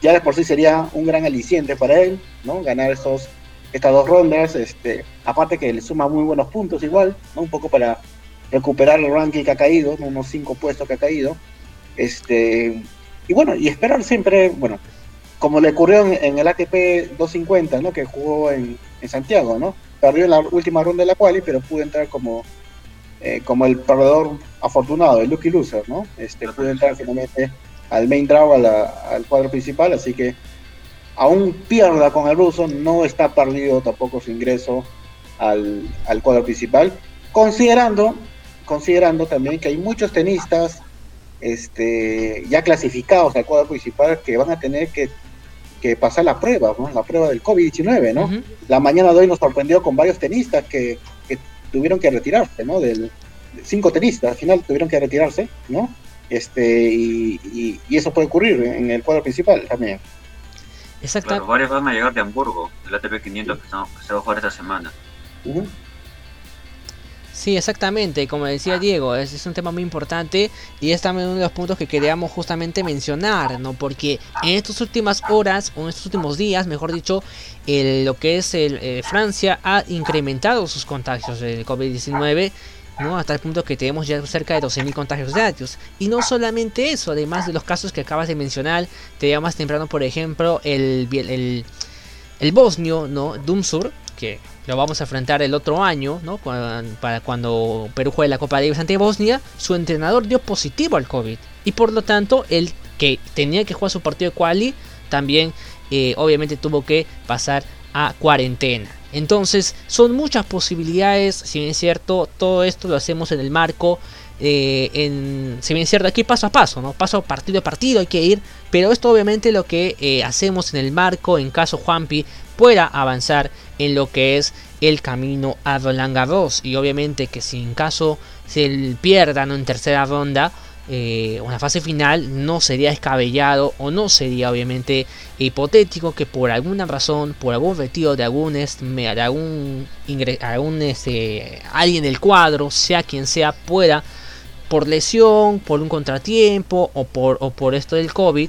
ya de por sí sería un gran aliciente para él, ¿no? Ganar estos, estas dos rondas, este, aparte que le suma muy buenos puntos igual, ¿no? Un poco para, recuperar el ranking que ha caído, unos cinco puestos que ha caído. Este, y bueno, y esperar siempre, bueno, como le ocurrió en, el ATP 250, ¿no? Que jugó en, Santiago, ¿no? Perdió en la última ronda de la quali, pero pudo entrar como, eh, como el perdedor afortunado, el lucky loser, ¿no? Este, pudo entrar finalmente al main draw, al cuadro principal, así que aún pierda con el ruso, no está perdido tampoco su ingreso al, al cuadro principal, considerando, considerando también que hay muchos tenistas este, ya clasificados al cuadro principal que van a tener que, pasar la prueba, la prueba del COVID-19, ¿no? La mañana de hoy nos sorprendió con varios tenistas que, tuvieron que retirarse, ¿no? Del, cinco tenistas al final tuvieron que retirarse, ¿no? Este, y, eso puede ocurrir en el cuadro principal también. Exacto. varios van a llegar de Hamburgo, del ATP 500 que, se va a jugar esta semana. Sí, exactamente, como decía Diego, es, es, un tema muy importante y es también uno de los puntos que queríamos justamente mencionar, ¿no? Porque en estas últimas horas, o en estos últimos días, mejor dicho, lo que es el, eh, Francia ha incrementado sus contagios del COVID-19 ¿no? hasta el punto que tenemos ya cerca de 12.000 contagios diarios. Y no solamente eso, además de los casos que acabas de mencionar, te más temprano, por ejemplo, el, el, el bosnio, ¿no? Dumsur, que lo vamos a enfrentar el otro año, ¿no? para cuando Perú juegue la Copa Davis ante Bosnia, su entrenador dio positivo al COVID. Y por lo tanto, el que tenía que jugar su partido de quali, también eh, obviamente tuvo que pasar a cuarentena. Entonces, son muchas posibilidades, si bien es cierto, todo esto lo hacemos en el marco eh, en, si bien es cierto, aquí paso a paso, ¿no? Paso partido a partido hay que ir, pero esto obviamente lo que eh, hacemos en el marco en caso Juanpi pueda avanzar en lo que es el camino a Roland Garros. Y obviamente que si en caso se pierda en tercera ronda eh, una fase final no sería descabellado o no sería obviamente hipotético que por alguna razón por algún objetivo de algún de algún, algún este, alguien del cuadro sea quien sea pueda por lesión por un contratiempo o por, o por esto del COVID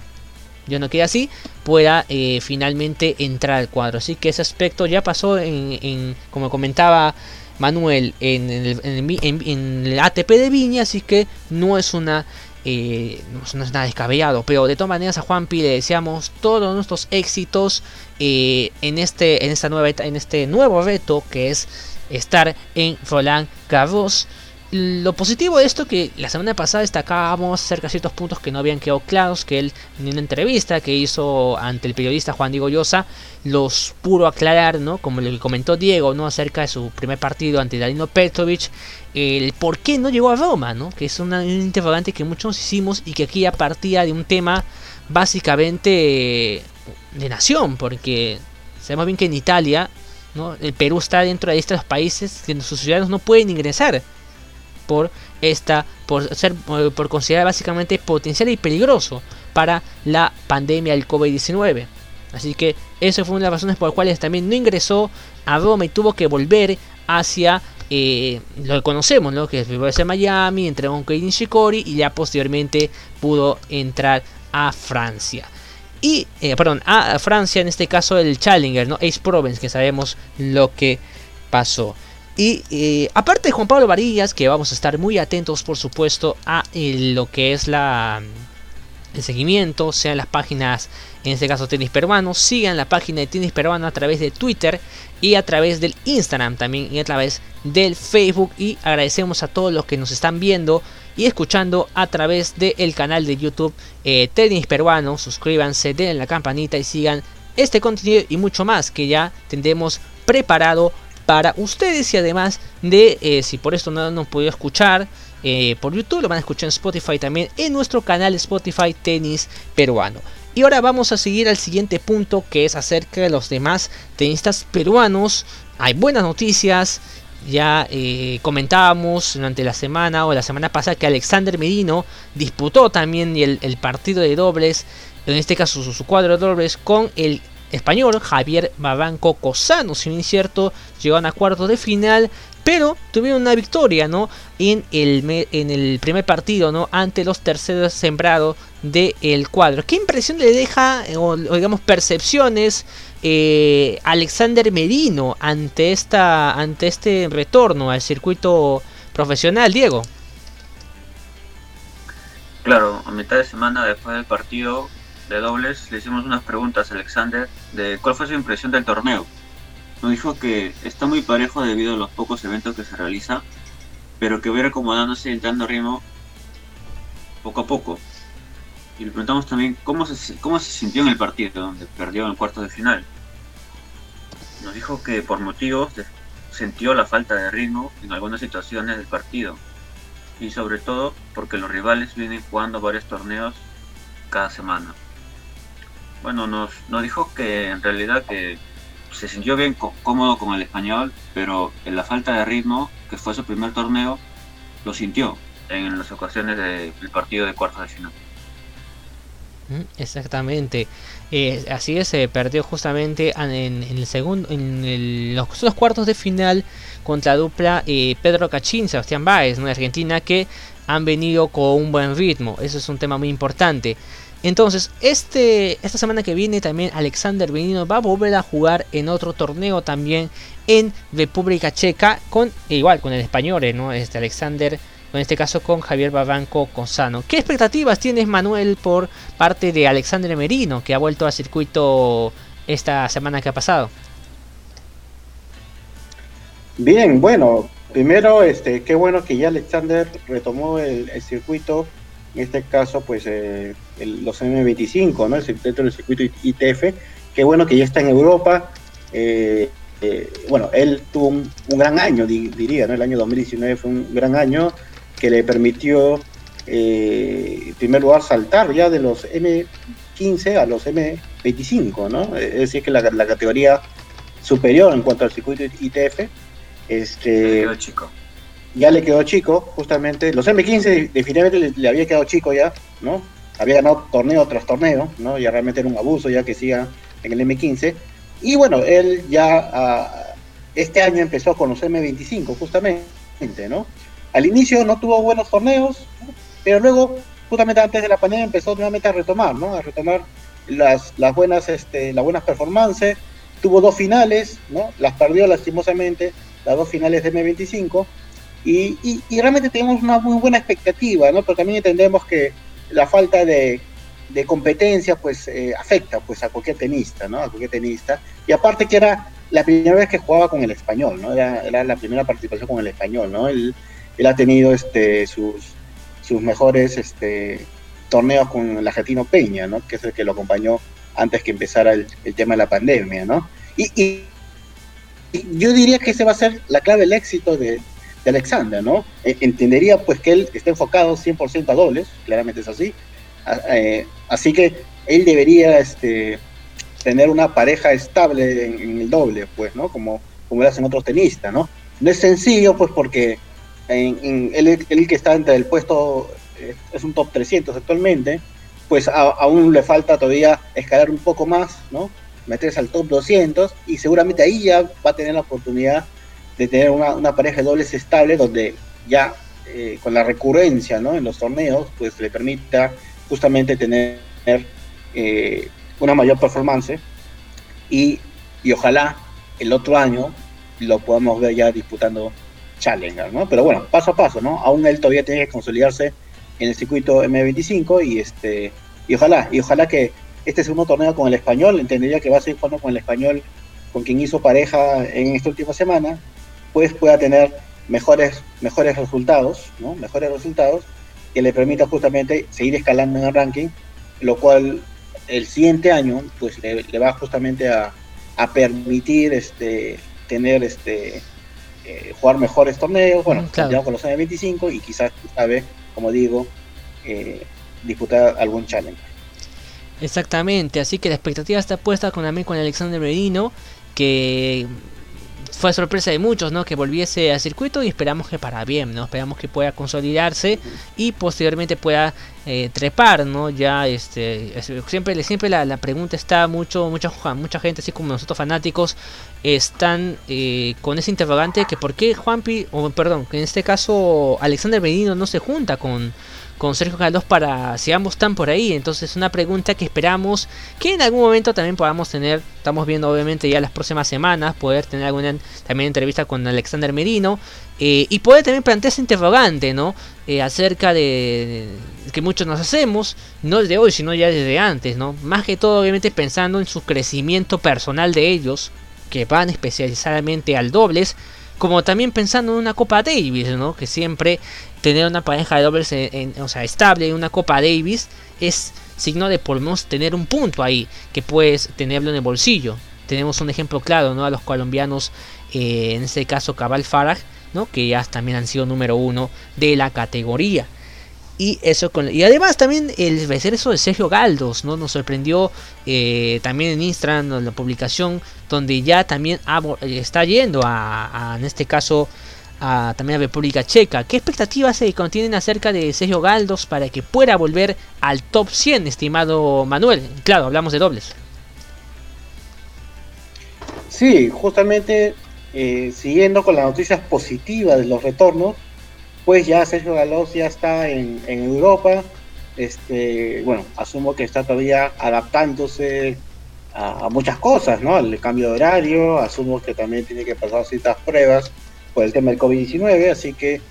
yo no quede así, pueda eh, finalmente entrar al cuadro. Así que ese aspecto ya pasó en, como comentaba Manuel, en el, ATP de Viña, así que no es una... Eh, no, es nada descabellado, pero de todas maneras a Juanpi le deseamos todos nuestros éxitos eh, en este en esta nueva en este nuevo reto que es estar en Roland Garros lo positivo de esto que la semana pasada destacábamos acerca de ciertos puntos que no habían quedado claros, que él en una entrevista que hizo ante el periodista Juan Diego Llosa los pudo aclarar, ¿no? Como lo que comentó Diego, ¿no? Acerca de su primer partido ante Dalino Petrovic, el por qué no llegó a Roma, ¿no? Que es una, un interrogante que muchos hicimos y que aquí ya partía de un tema básicamente de nación, porque sabemos bien que en Italia, ¿no? El Perú está dentro de estos países que sus ciudadanos no pueden ingresar por esta por ser por considerar básicamente potencial y peligroso para la pandemia del COVID-19. Así que esa fue una de las razones por las cuales también no ingresó a Roma y tuvo que volver hacia eh, lo que conocemos, ¿no? que es a Miami, entregó un en Shikori y ya posteriormente pudo entrar a Francia. Y, eh, perdón, a Francia en este caso el Challenger, ¿no? Ace Provence, que sabemos lo que pasó. Y eh, aparte de Juan Pablo Varillas, que vamos a estar muy atentos, por supuesto, a eh, lo que es la el seguimiento, sean las páginas, en este caso Tenis Peruano, sigan la página de Tenis Peruano a través de Twitter y a través del Instagram también y a través del Facebook. Y agradecemos a todos los que nos están viendo y escuchando a través del canal de YouTube eh, Tenis Peruano. Suscríbanse, denle la campanita y sigan este contenido y mucho más que ya tendremos preparado para ustedes y además de eh, si por esto no nos podido escuchar eh, por YouTube, lo van a escuchar en Spotify también en nuestro canal Spotify Tenis Peruano. Y ahora vamos a seguir al siguiente punto que es acerca de los demás tenistas peruanos. Hay buenas noticias. Ya eh, comentábamos durante la semana o la semana pasada que Alexander Medino disputó también el, el partido de dobles, en este caso su cuadro de dobles, con el español Javier Barranco Cosano, si bien cierto, llegaron a cuartos de final, pero tuvieron una victoria, ¿no? En el, en el primer partido, ¿no? Ante los terceros sembrados del cuadro. ¿Qué impresión le deja, o, digamos, percepciones eh, Alexander Medino ante, esta, ante este retorno al circuito profesional, Diego. Claro, a mitad de semana después del partido de dobles le hicimos unas preguntas a Alexander de cuál fue su impresión del torneo. Nos dijo que está muy parejo debido a los pocos eventos que se realiza, pero que va a ir acomodándose y entrando ritmo poco a poco. Y le preguntamos también cómo se, cómo se sintió en el partido, donde perdió en el cuarto de final. Nos dijo que por motivos sintió la falta de ritmo en algunas situaciones del partido. Y sobre todo porque los rivales vienen jugando varios torneos cada semana. Bueno, nos, nos dijo que en realidad que se sintió bien cómodo con el español, pero en la falta de ritmo, que fue su primer torneo, lo sintió en las ocasiones del partido de cuartos de final. Exactamente. Eh, así es, se perdió justamente en, el segundo, en los, dos cuartos de final contra la dupla eh, Pedro Cachín, Sebastián Báez, ¿no? de Argentina, que han venido con un buen ritmo. Eso es un tema muy importante. Entonces, este, esta semana que viene también Alexander Benino va a volver a jugar en otro torneo también en República Checa, con igual con el español, ¿no? Este Alexander en este caso con Javier Babanco Cosano. ¿Qué expectativas tienes, Manuel, por parte de Alexander Merino, que ha vuelto al circuito esta semana que ha pasado? Bien, bueno, primero, este, qué bueno que ya Alexander retomó el, circuito, en este caso, pues eh, los M25, ¿no? El circuito del circuito ITF, qué bueno que ya está en Europa. Eh, eh, bueno, él tuvo un, gran año, diría, ¿no? El año 2019 fue un gran año que le permitió, eh, en primer lugar, saltar ya de los M15 a los M25, ¿no? Es decir, que la, categoría superior en cuanto al circuito ITF, este, chico. Ya le quedó chico, justamente. Los M15 definitivamente le, había quedado chico ya, ¿no? Había ganado torneo tras torneo, ¿no? Ya realmente era un abuso ya que siga en el M15. Y bueno, él ya ah, este año empezó con los M25, justamente, ¿no? Al inicio no tuvo buenos torneos, pero luego, justamente antes de la pandemia, empezó nuevamente a retomar, ¿no? A retomar las, las buenas, este, las buenas performances. Tuvo dos finales, ¿no? Las perdió lastimosamente, las dos finales de M25. Y, y, realmente tenemos una muy buena expectativa, ¿no? Pero también entendemos que la falta de, de competencia, pues, eh, afecta, pues, a cualquier tenista, ¿no? A cualquier tenista. Y aparte que era la primera vez que jugaba con el español, ¿no? Era, era la primera participación con el español, ¿no? El, él ha tenido este, sus, sus mejores este, torneos con el argentino Peña, ¿no? que es el que lo acompañó antes que empezara el, tema de la pandemia. ¿no? Y, yo diría que ese va a ser la clave del éxito de, Alexander. ¿no? E, entendería pues que él está enfocado 100% a dobles, claramente es así. Eh, así que él debería este, tener una pareja estable en, el doble, pues, ¿no? Como, como lo hacen otros tenistas, ¿no? No es sencillo, pues, porque en, el, que está entre el puesto, eh, es un top 300 actualmente, pues aún le falta todavía escalar un poco más, ¿no? Meterse al top 200 y seguramente ahí ya va a tener la oportunidad de tener una, pareja de dobles estable donde ya eh, con la recurrencia, ¿no? En los torneos, pues le permita justamente tener eh, una mayor performance y, y ojalá el otro año lo podamos ver ya disputando Challenger, ¿no? Pero bueno, paso a paso, ¿no? Aún él todavía tiene que consolidarse en el circuito M25 y este y ojalá, y ojalá que este segundo torneo con el español, entendería que va a seguir jugando con el español, con quien hizo pareja en esta última semana, pues pueda tener mejores, mejores resultados, ¿no? Mejores resultados que le permita justamente seguir escalando en el ranking, lo cual el siguiente año pues le, va justamente a, a permitir este tener este eh, jugar mejores torneos, bueno, claro. con los años 25 y quizás, sabe, como digo, eh, disputar algún challenge. Exactamente, así que la expectativa está puesta con, también con Alexander Merino, que fue sorpresa de muchos, ¿no? Que volviese al circuito y esperamos que para bien, ¿no? Esperamos que pueda consolidarse y posteriormente pueda eh, trepar, ¿no? Ya este siempre siempre la, la, pregunta está mucho mucha mucha gente así como nosotros fanáticos están eh, con ese interrogante que por qué Juanpi o perdón, que en este caso Alexander Medino no se junta con con Sergio Galdós para si ambos están por ahí. Entonces una pregunta que esperamos que en algún momento también podamos tener. Estamos viendo obviamente ya las próximas semanas poder tener alguna también entrevista con Alexander Merino. Eh, y poder también plantear ese interrogante, ¿no? Eh, acerca de, que muchos nos hacemos, no desde hoy, sino ya desde antes, ¿no? Más que todo, obviamente, pensando en su crecimiento personal de ellos, que van especializadamente al dobles, como también pensando en una Copa Davis, ¿no? Que siempre tener una pareja de dobles en, o sea, estable en una Copa Davis es signo de por lo menos tener un punto ahí que puedes tenerlo en el bolsillo. Tenemos un ejemplo claro, ¿no? A los colombianos, eh, en este caso Cabal Farag, ¿no? Que ya también han sido número uno de la categoría. Y eso con, y además también el eso de Sergio Galdos, ¿no? Nos sorprendió eh, también en Instagram en la publicación donde ya también está yendo a, en este caso a, también a República Checa. ¿Qué expectativas se contienen acerca de Sergio Galdos para que pueda volver al top 100, estimado Manuel? Claro, hablamos de dobles. Sí, justamente eh, siguiendo con las noticias positivas de los retornos, pues ya Sergio Galos ya está en, Europa. Este, bueno, asumo que está todavía adaptándose a, muchas cosas, ¿no? El cambio de horario, asumo que también tiene que pasar ciertas pruebas por el tema del COVID-19, así que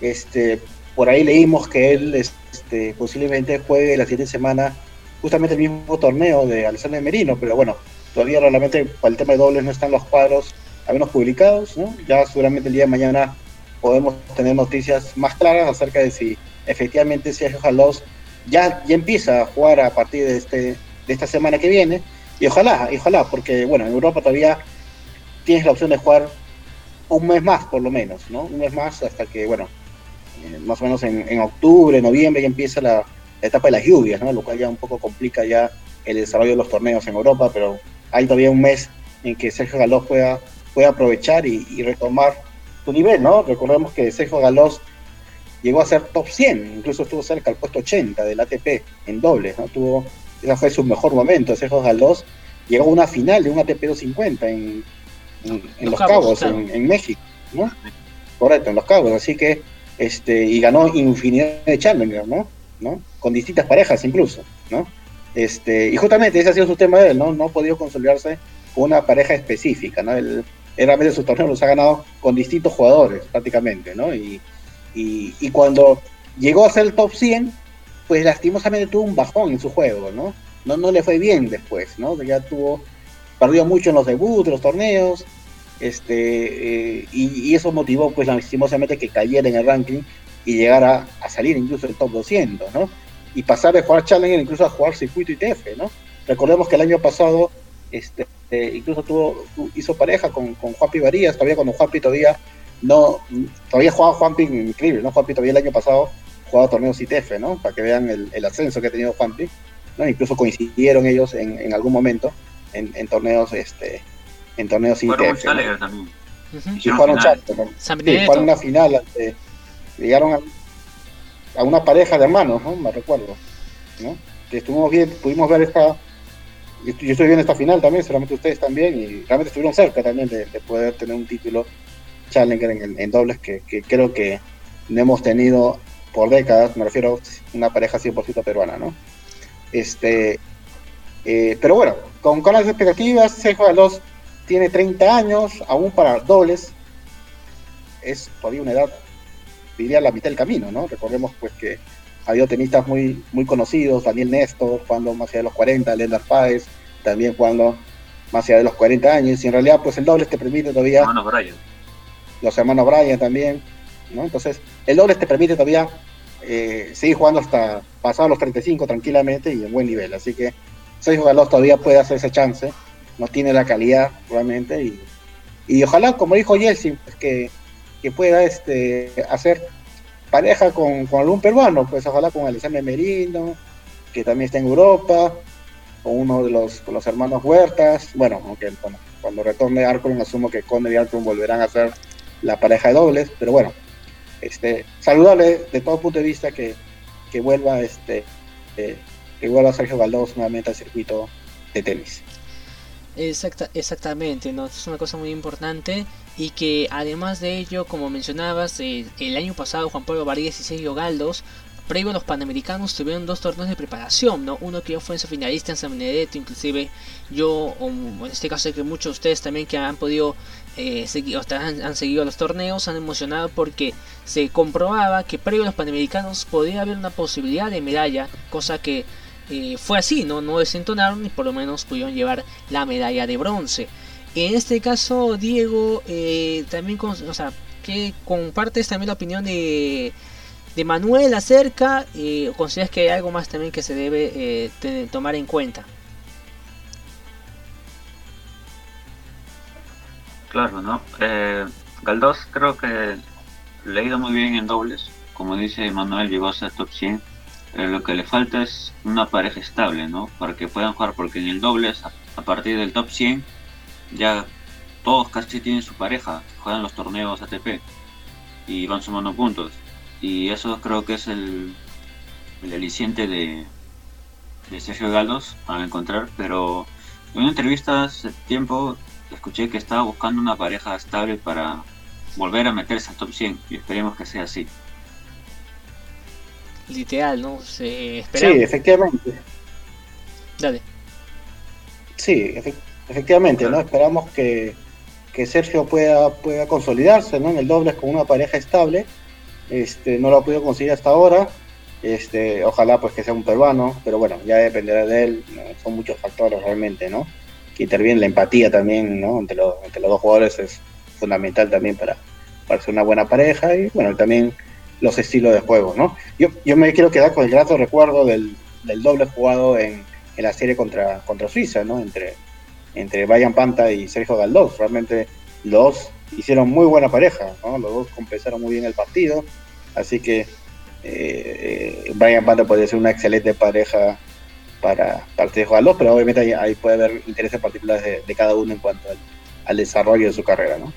este, por ahí leímos que él este, posiblemente juegue la siguiente semana justamente el mismo torneo de Alexander Merino, pero bueno, todavía realmente para el tema de dobles no están los cuadros al menos publicados, ¿no? Ya seguramente el día de mañana podemos tener noticias más claras acerca de si efectivamente Sergio Jalos ya, ya empieza a jugar a partir de, este, de esta semana que viene. Y ojalá, y ojalá, porque bueno, en Europa todavía tienes la opción de jugar un mes más, por lo menos, ¿no? Un mes más hasta que, bueno, eh, más o menos en, octubre, noviembre ya empieza la, etapa de las lluvias, ¿no? Lo cual ya un poco complica ya el desarrollo de los torneos en Europa, pero hay todavía un mes en que Sergio Galós pueda, pueda aprovechar y retomar su nivel, ¿no? Recordemos que Sergio Galós llegó a ser top 100, incluso estuvo cerca al puesto 80 del ATP en dobles, ¿no? Tuvo, ese fue su mejor momento, Sergio Galós llegó a una final de un ATP 250 en, en, Los, Cabos, en, México, ¿no? Correcto, en Los Cabos, así que, este, y ganó infinidad de Challenger, ¿no? ¿no? Con distintas parejas incluso, ¿no? Este, y justamente ese ha sido su tema de él, ¿no? No ha podido consolidarse con una pareja específica, ¿no? El, realmente sus torneos los ha ganado con distintos jugadores prácticamente, ¿no? Y, y, cuando llegó a ser el top 100, pues lastimosamente tuvo un bajón en su juego, ¿no? No, no le fue bien después, ¿no? Ya tuvo, perdió mucho en los debuts, los torneos, este, eh, y, eso motivó pues lastimosamente que cayera en el ranking y llegara a salir incluso el top 200, ¿no? Y pasar de jugar Challenger incluso a jugar circuito ITF, ¿no? Recordemos que el año pasado este, incluso tuvo, hizo pareja con, con Juanpi Varías, todavía cuando Juanpi todavía no, todavía jugaba Juanpi increíble, ¿no? Juanpi todavía el año pasado jugaba torneos ITF, ¿no? Para que vean el, ascenso que ha tenido Juanpi, ¿no? Incluso coincidieron ellos en, en algún momento en, en, torneos, este, en torneos ITF. también. Y jugaron jugaron una final, llegaron a, a, una pareja de hermanos, ¿no? Me recuerdo, ¿no? Que estuvimos bien, pudimos ver esta yo, estoy viendo esta final también, seguramente ustedes también, y realmente estuvieron cerca también de, poder tener un título Challenger en, dobles que, creo que no hemos tenido por décadas, me refiero a una pareja 100% peruana, ¿no? Este, eh, pero bueno, con, con las expectativas, Sergio Galos tiene 30 años, aún para dobles, es todavía una edad, diría la mitad del camino, ¿no? Recordemos pues que habido tenistas muy, muy conocidos, Daniel Néstor, jugando más allá de los 40, Leonard Páez, también jugando más allá de los 40 años, y en realidad pues el doble te permite todavía... Hermanos Bryan. Los hermanos Bryan también, ¿no? Entonces, el doble te permite todavía eh, seguir jugando hasta pasar los 35 tranquilamente y en buen nivel, así que Sergio Galos todavía puede hacer ese chance, no tiene la calidad realmente, y, y ojalá, como dijo Yeltsin, pues, que, que pueda este, hacer pareja con, algún peruano, pues ojalá con Alexander Merino, que también está en Europa, o uno de los, los hermanos Huertas, bueno, aunque cuando retorne Arcon asumo que Conde y Arcon volverán a ser la pareja de dobles, pero bueno, este, saludable de todo punto de vista que, que vuelva este eh, que vuelva Sergio Galdós nuevamente al circuito de tenis. Exacta, exactamente, ¿no? es una cosa muy importante y que además de ello, como mencionabas, eh, el año pasado Juan Pablo Varías y Sergio Galdos, previo a los Panamericanos, tuvieron dos torneos de preparación, ¿no? Uno que fue en su finalista en San Benedetto, inclusive yo, en este caso sé que muchos de ustedes también que han podido eh, han, seguido los torneos, han emocionado porque se comprobaba que previo a los Panamericanos podía haber una posibilidad de medalla, cosa que eh, fue así, ¿no? No desentonaron y por lo menos pudieron llevar la medalla de bronce. En este caso, Diego, eh, también con, o sea, que compartes también la opinión de, Manuel acerca, eh, consideras que hay algo más también que se debe tomar en cuenta. Claro, ¿no? Galdós creo que le ha ido muy bien en dobles. Como dice Manuel, llegó a ser top 100 lo que le falta es una pareja estable, ¿no? Para que puedan jugar, porque en el dobles, a, partir del top 100, ya todos casi tienen su pareja, juegan los torneos ATP y van sumando puntos. Y eso creo que es el, el aliciente de, de Sergio Galdos a encontrar, pero en una entrevista hace tiempo escuché que estaba buscando una pareja estable para volver a meterse al top 100 y esperemos que sea así literal, ¿no? Se Sí, efectivamente. Dale. Sí, efectivamente, ¿no? Esperamos que, que, Sergio pueda, pueda consolidarse, ¿no? En el doble con una pareja estable. Este, no lo ha podido conseguir hasta ahora. Este, ojalá pues que sea un peruano, pero bueno, ya dependerá de él. Son muchos factores realmente, ¿no? Que interviene la empatía también, ¿no? Entre, los, entre los dos jugadores es fundamental también para, para ser una buena pareja y bueno, también los estilos de juego, ¿no? Yo, yo me quiero quedar con el grato recuerdo del, doble jugado en, la serie contra, contra Suiza, ¿no? Entre, entre Brian Panta y Sergio Galdós. Realmente los hicieron muy buena pareja, ¿no? Los dos compensaron muy bien el partido. Así que eh, eh, Brian Panta podría ser una excelente pareja para, para Sergio Galdós, pero obviamente ahí, puede haber intereses particulares de, cada uno en cuanto al, al desarrollo de su carrera, ¿no?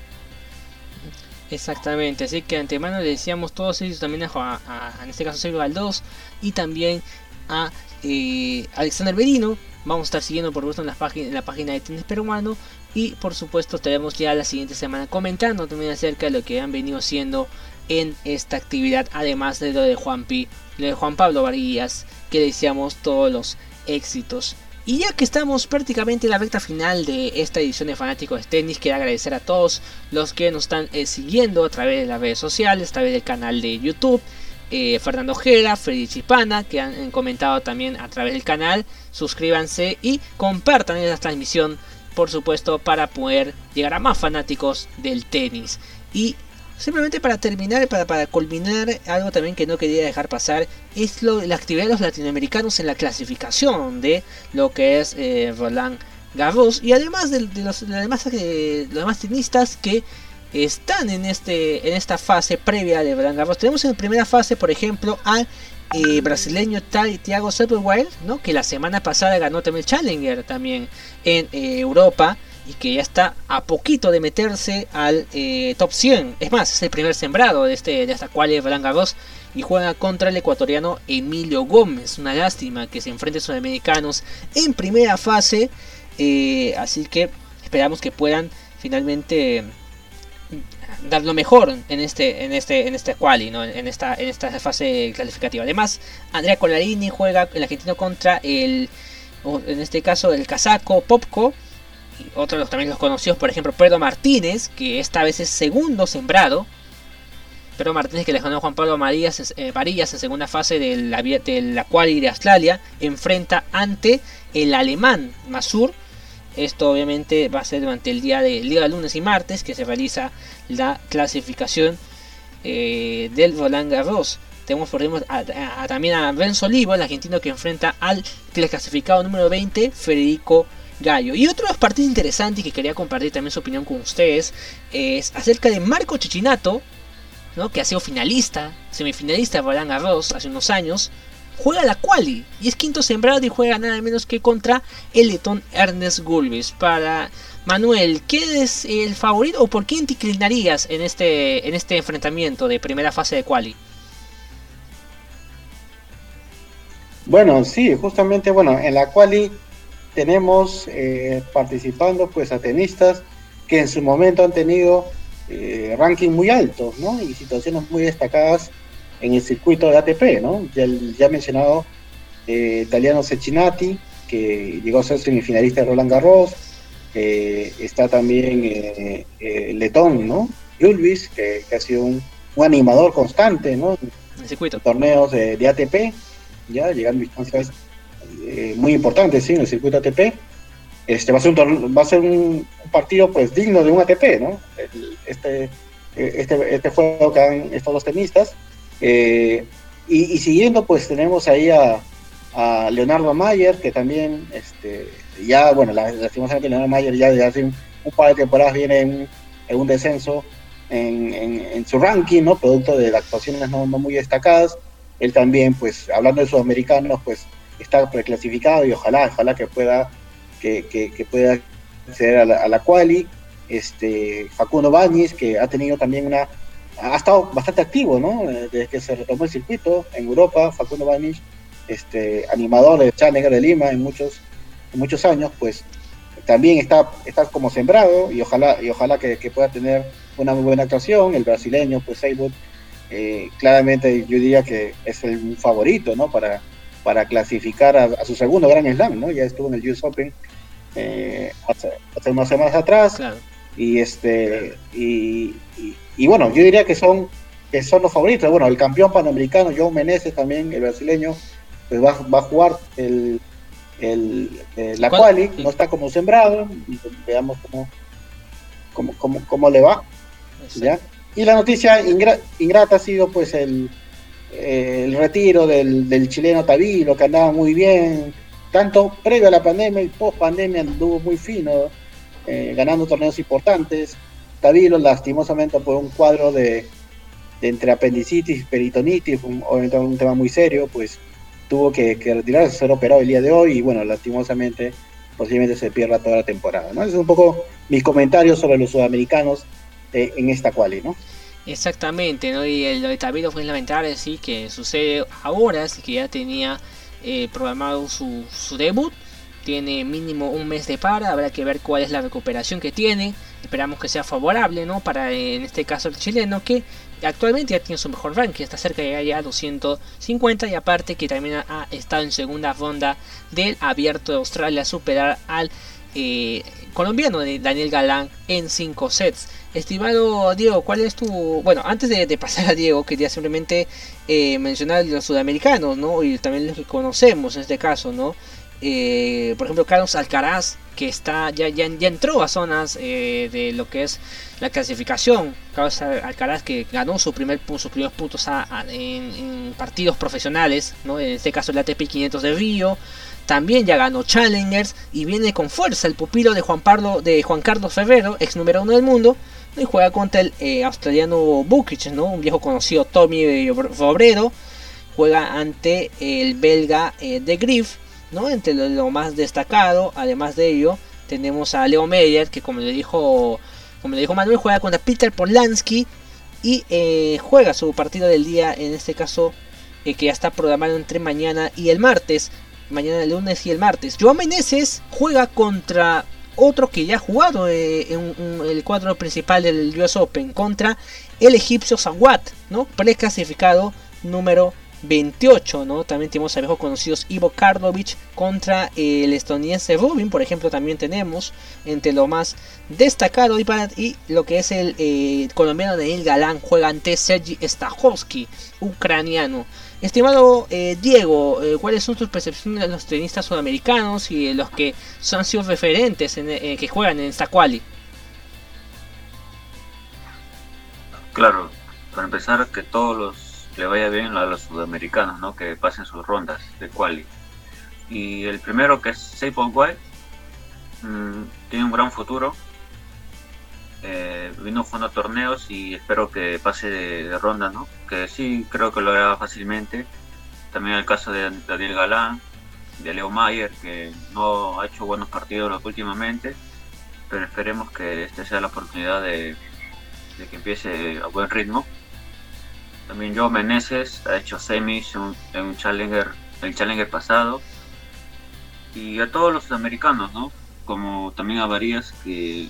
Exactamente, así que antemano le decíamos todos ellos también a, en este caso Sergio Galdós y también a eh, Alexander Berino. Vamos a estar siguiendo por supuesto en la, página, de Tenis Peruano y por supuesto estaremos ya la siguiente semana comentando también acerca de lo que han venido haciendo en esta actividad, además de lo de Juan Pi, lo de Juan Pablo Varillas, que deseamos todos los éxitos. Y ya que estamos prácticamente en la recta final de esta edición de Fanáticos de Tenis, quiero agradecer a todos los que nos están eh, siguiendo a través de las redes sociales, a través del canal de YouTube. Eh, Fernando Gera, Freddy Chipana, que han, comentado también a través del canal. Suscríbanse y compartan esta transmisión, por supuesto, para poder llegar a más fanáticos del tenis. Y Simplemente para terminar, para, para culminar, algo también que no quería dejar pasar es lo, la actividad de los latinoamericanos en la clasificación de lo que es eh, Roland Garros y además de, los, demás, eh, los demás tenistas que están en, este, en esta fase previa de Roland Garros. Tenemos en primera fase, por ejemplo, al eh, brasileño Thiago Sepulveda, ¿no? que la semana pasada ganó también el Challenger también en Europa y que ya está a poquito de meterse al eh, top 100. Es más, es el primer sembrado de, este, de esta cual es Roland Garros y juega contra el ecuatoriano Emilio Gómez. Una lástima que se enfrente a sudamericanos en primera fase. Eh, así que esperamos que puedan finalmente dar lo mejor en este en este en este quali, ¿no? en esta en esta fase clasificativa. Además, Andrea Colarini juega el argentino contra el en este caso el casaco Popco otros los, también los conocidos, por ejemplo, Pedro Martínez, que esta vez es segundo sembrado. Pedro Martínez que le ganó Juan Pablo Marías, eh, Varillas en segunda fase de la, de la quali de Australia, enfrenta ante el alemán Masur. Esto obviamente va a ser durante el día de, de lunes y martes que se realiza la clasificación eh, del Roland Garros. Tenemos por ejemplo también a Renzo Olivo, el argentino que enfrenta al clasificado número 20, Federico Gallo. Y otro de los partidos interesantes que quería compartir también su opinión con ustedes es acerca de Marco Chichinato, ¿no? que ha sido finalista, semifinalista de Roland Garros hace unos años. Juega la quali y es quinto sembrado y juega nada menos que contra el letón Ernest Gulbis. Para Manuel, ¿qué es el favorito o por te inclinarías en este, en este enfrentamiento de primera fase de quali? Bueno, sí, justamente, bueno, en la quali tenemos eh, participando pues a tenistas que en su momento han tenido eh, ranking muy altos, ¿no? Y situaciones muy destacadas en el circuito de ATP, ¿no? Ya, ya mencionado eh, italiano Ceccinati, que llegó a ser semifinalista de Roland Garros, está también eh, Letón, ¿no? Julvis, que, que, ha sido un, un, animador constante, ¿no? En circuito. torneos de, de, ATP, ya llegando a instancias muy importantes, sí, en el circuito ATP. Este va a ser un, va a ser un, partido pues digno de un ATP, ¿no? Este, este, este juego que han estos dos tenistas. Y, y, siguiendo, pues tenemos ahí a, a Leonardo Mayer, que también, este, ya, bueno, lastimosamente Leonardo Mayer ya desde hace un, un par de temporadas viene en, en un descenso en, en, en, su ranking, ¿no? Producto de actuaciones no, no, muy destacadas. Él también, pues, hablando de sudamericanos, pues, está preclasificado y ojalá, ojalá que pueda, que, que, pueda acceder a la, a la quali. Este, Facundo Bañez, que ha tenido también una, ha estado bastante activo, ¿no? Desde que se retomó el circuito en Europa, Facundo Bañez este, animador de Challenger de Lima en muchos, en muchos años, pues también está, está como sembrado y ojalá, y ojalá que, pueda tener una muy buena actuación. El brasileño, pues Seybold, eh, claramente yo diría que es el favorito, ¿no? Para, para clasificar a, a, su segundo Gran Slam, ¿no? Ya estuvo en el US Open eh, hace, hace, unas semanas atrás. Claro. Y este y, y, y, bueno, yo diría que son que son los favoritos. Bueno, el campeón panamericano, Joe Meneses también, el brasileño, pues va, va a jugar el, el, eh, la quali, no está como sembrado, veamos cómo, cómo, cómo, cómo le va. ¿ya? Y la noticia ingra, ingrata ha sido pues el, eh, el retiro del, del, chileno Tabilo, que andaba muy bien, tanto previo a la pandemia y post pandemia anduvo muy fino, eh, ganando torneos importantes. Tabilo lastimosamente por un cuadro de, entre apendicitis y peritonitis, obviamente un tema muy serio, pues tuvo que, que, retirarse, ser operado el día de hoy y bueno, lastimosamente posiblemente se pierda toda la temporada. ¿no? Ese es un poco mis comentarios sobre los sudamericanos eh, en esta quali, ¿no? Exactamente, ¿no? Y el, lo de Tabilo fue lamentable, sí, que sucede ahora, así que ya tenía eh, programado su, su debut, tiene mínimo un mes de para, habrá que ver cuál es la recuperación que tiene, esperamos que sea favorable, ¿no? Para en este caso el chileno, que actualmente ya tiene su mejor ranking, está cerca de ya 250 y aparte que también ha estado en segunda ronda del abierto de Australia, superar al eh, colombiano de Daniel Galán en 5 sets. Estimado Diego, ¿cuál es tu... Bueno, antes de, pasar a Diego, quería simplemente eh, mencionar los sudamericanos, ¿no? Y también los que conocemos en este caso, ¿no? Eh, por ejemplo, Carlos Alcaraz, que está ya, ya, ya entró a zonas eh, de lo que es la clasificación. Carlos Alcaraz que ganó su primer, sus primeros puntos a, a, en, en, partidos profesionales, ¿no? en este caso el ATP 500 de Río. También ya ganó Challengers y viene con fuerza el pupilo de Juan, Pablo, de Juan Carlos Ferrero, ex número uno del mundo. Y juega contra el eh, australiano Bukic, ¿no? un viejo conocido Tommy Robredo. Juega ante el belga eh, de Griff ¿no? Entre lo, más destacado, además de ello, tenemos a Leo Meyer, que como le dijo, como le dijo Manuel, juega contra Peter Polanski y eh, juega su partido del día, en este caso, que ya está programado entre mañana y el martes. Mañana el lunes y el martes. Joan Meneses juega contra otro que ya ha jugado eh, en, el cuadro principal del US Open contra el egipcio Sawat, ¿no? Preclasificado número 28, ¿no? También tenemos a viejos conocidos Ivo Karlovic contra el estadounidense Rubin, por ejemplo, también tenemos entre lo más destacado y, para, y lo que es el eh, colombiano Daniel Galán juega ante Sergi Stahovski, ucraniano. Estimado eh, Diego, eh, ¿cuáles son tus percepciones de los tenistas sudamericanos y de los que son sido referentes en, eh, que juegan en esta quali? Claro, para empezar, que todos los le vaya bien a los sudamericanos, ¿no? Que pasen sus rondas de quali. Y el primero que es Seipon White, mmm, tiene un gran futuro. Eh, vino jugando torneos y espero que pase de, de, ronda, ¿no? Que sí, creo que lo hará fácilmente. También el caso de Daniel Galán, de Leo Mayer, que no ha hecho buenos partidos últimamente, pero esperemos que esta sea la oportunidad de, de que empiece a buen ritmo también Joe Meneses ha hecho semis en un, en un Challenger el Challenger pasado. Y a todos los americanos, ¿no? Como también a Varías que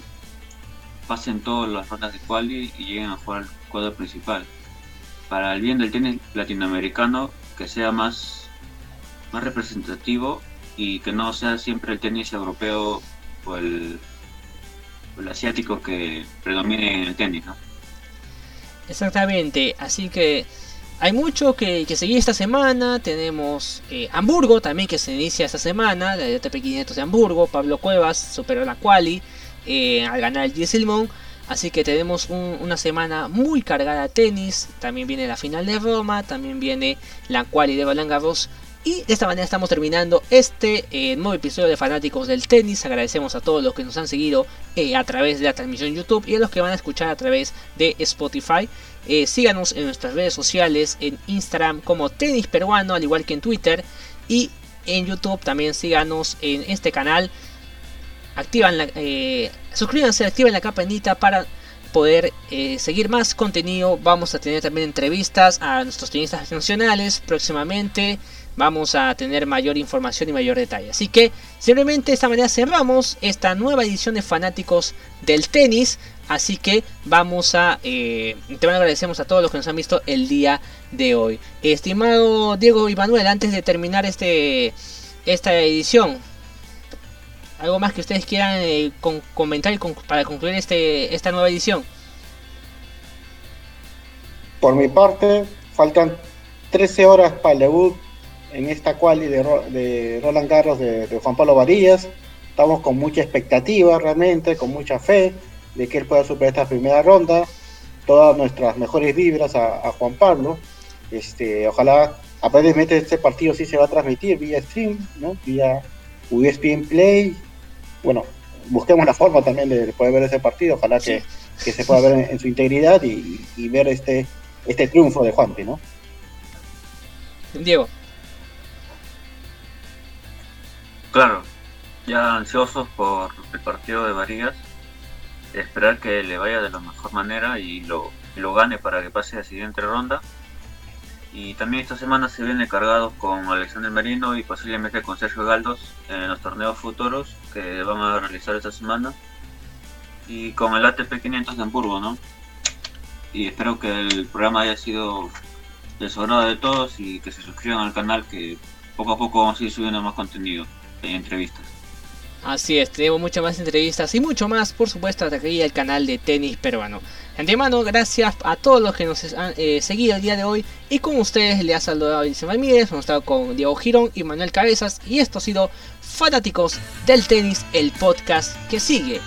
pasen todas las rondas de quali y lleguen a jugar al cuadro principal. Para el bien del tenis latinoamericano, que sea más, más representativo y que no sea siempre el tenis europeo o el, asiático que predomine en el tenis, ¿no? Exactamente, así que hay mucho que, seguir esta semana. Tenemos eh, Hamburgo también que se inicia esta semana, la ATP 500 de Hamburgo. Pablo Cuevas superó la quali eh, al ganar el Gieselmon. Así que tenemos una semana muy cargada de tenis. También viene la final de Roma, también viene la quali de Roland. Y de esta manera estamos terminando este eh, nuevo episodio de Fanáticos del Tenis. Agradecemos a todos los que nos han seguido eh, a través de la transmisión YouTube y a los que van a escuchar a través de Spotify. Síganos en nuestras redes sociales, en Instagram como Tenis Peruano, al igual que en Twitter. Y en YouTube también síganos en este canal. Activan la, suscríbanse, activen la campanita para poder seguir más contenido. Vamos a tener también entrevistas a nuestros tenistas nacionales próximamente vamos a tener mayor información y mayor detalle. Así que simplemente de esta manera cerramos esta nueva edición de fanáticos del tenis. Así que vamos a... Eh, te agradecemos a todos los que nos han visto el día de hoy. Estimado Diego y Manuel, antes de terminar este, esta edición, ¿algo más que ustedes quieran eh, comentar para concluir este, esta nueva edición? Por mi parte, faltan 13 horas para el debut en esta quali de, de Roland Garros de, Juan Pablo Varillas. Estamos con mucha expectativa realmente, con mucha fe de que él pueda superar esta primera ronda. Todas nuestras mejores vibras a, Juan Pablo. Este, ojalá, aparentemente este partido sí se va a transmitir vía stream, ¿no? vía USPN Play. Bueno, busquemos la forma también de poder ver ese partido. Ojalá que, se pueda ver en, su integridad y, y, ver este, este triunfo de Juanpi, ¿no? Diego. Claro, ya ansiosos por el partido de Varías, esperar que le vaya de la mejor manera y lo, lo gane para que pase a la siguiente ronda. Y también esta semana se viene cargados con Alexander Marino y posiblemente con Sergio Galdos en los torneos futuros que van a realizar esta semana. Y con el ATP 500 de Hamburgo, ¿no? Y espero que el programa haya sido de sobrado de todos y que se suscriban al canal que poco a poco vamos a ir subiendo más contenido entrevistas. Así es, tenemos muchas más entrevistas y mucho más, por supuesto, hasta aquí el canal de tenis peruano. De antemano, gracias a todos los que nos han eh, seguido el día de hoy. Y con ustedes le ha saludado Elise Ramírez, hemos estado con Diego Girón y Manuel Cabezas. Y esto ha sido Fanáticos del Tenis, el podcast que sigue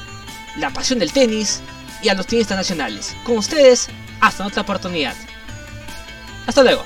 la pasión del tenis y a los tenistas nacionales. Con ustedes, hasta otra oportunidad. Hasta luego.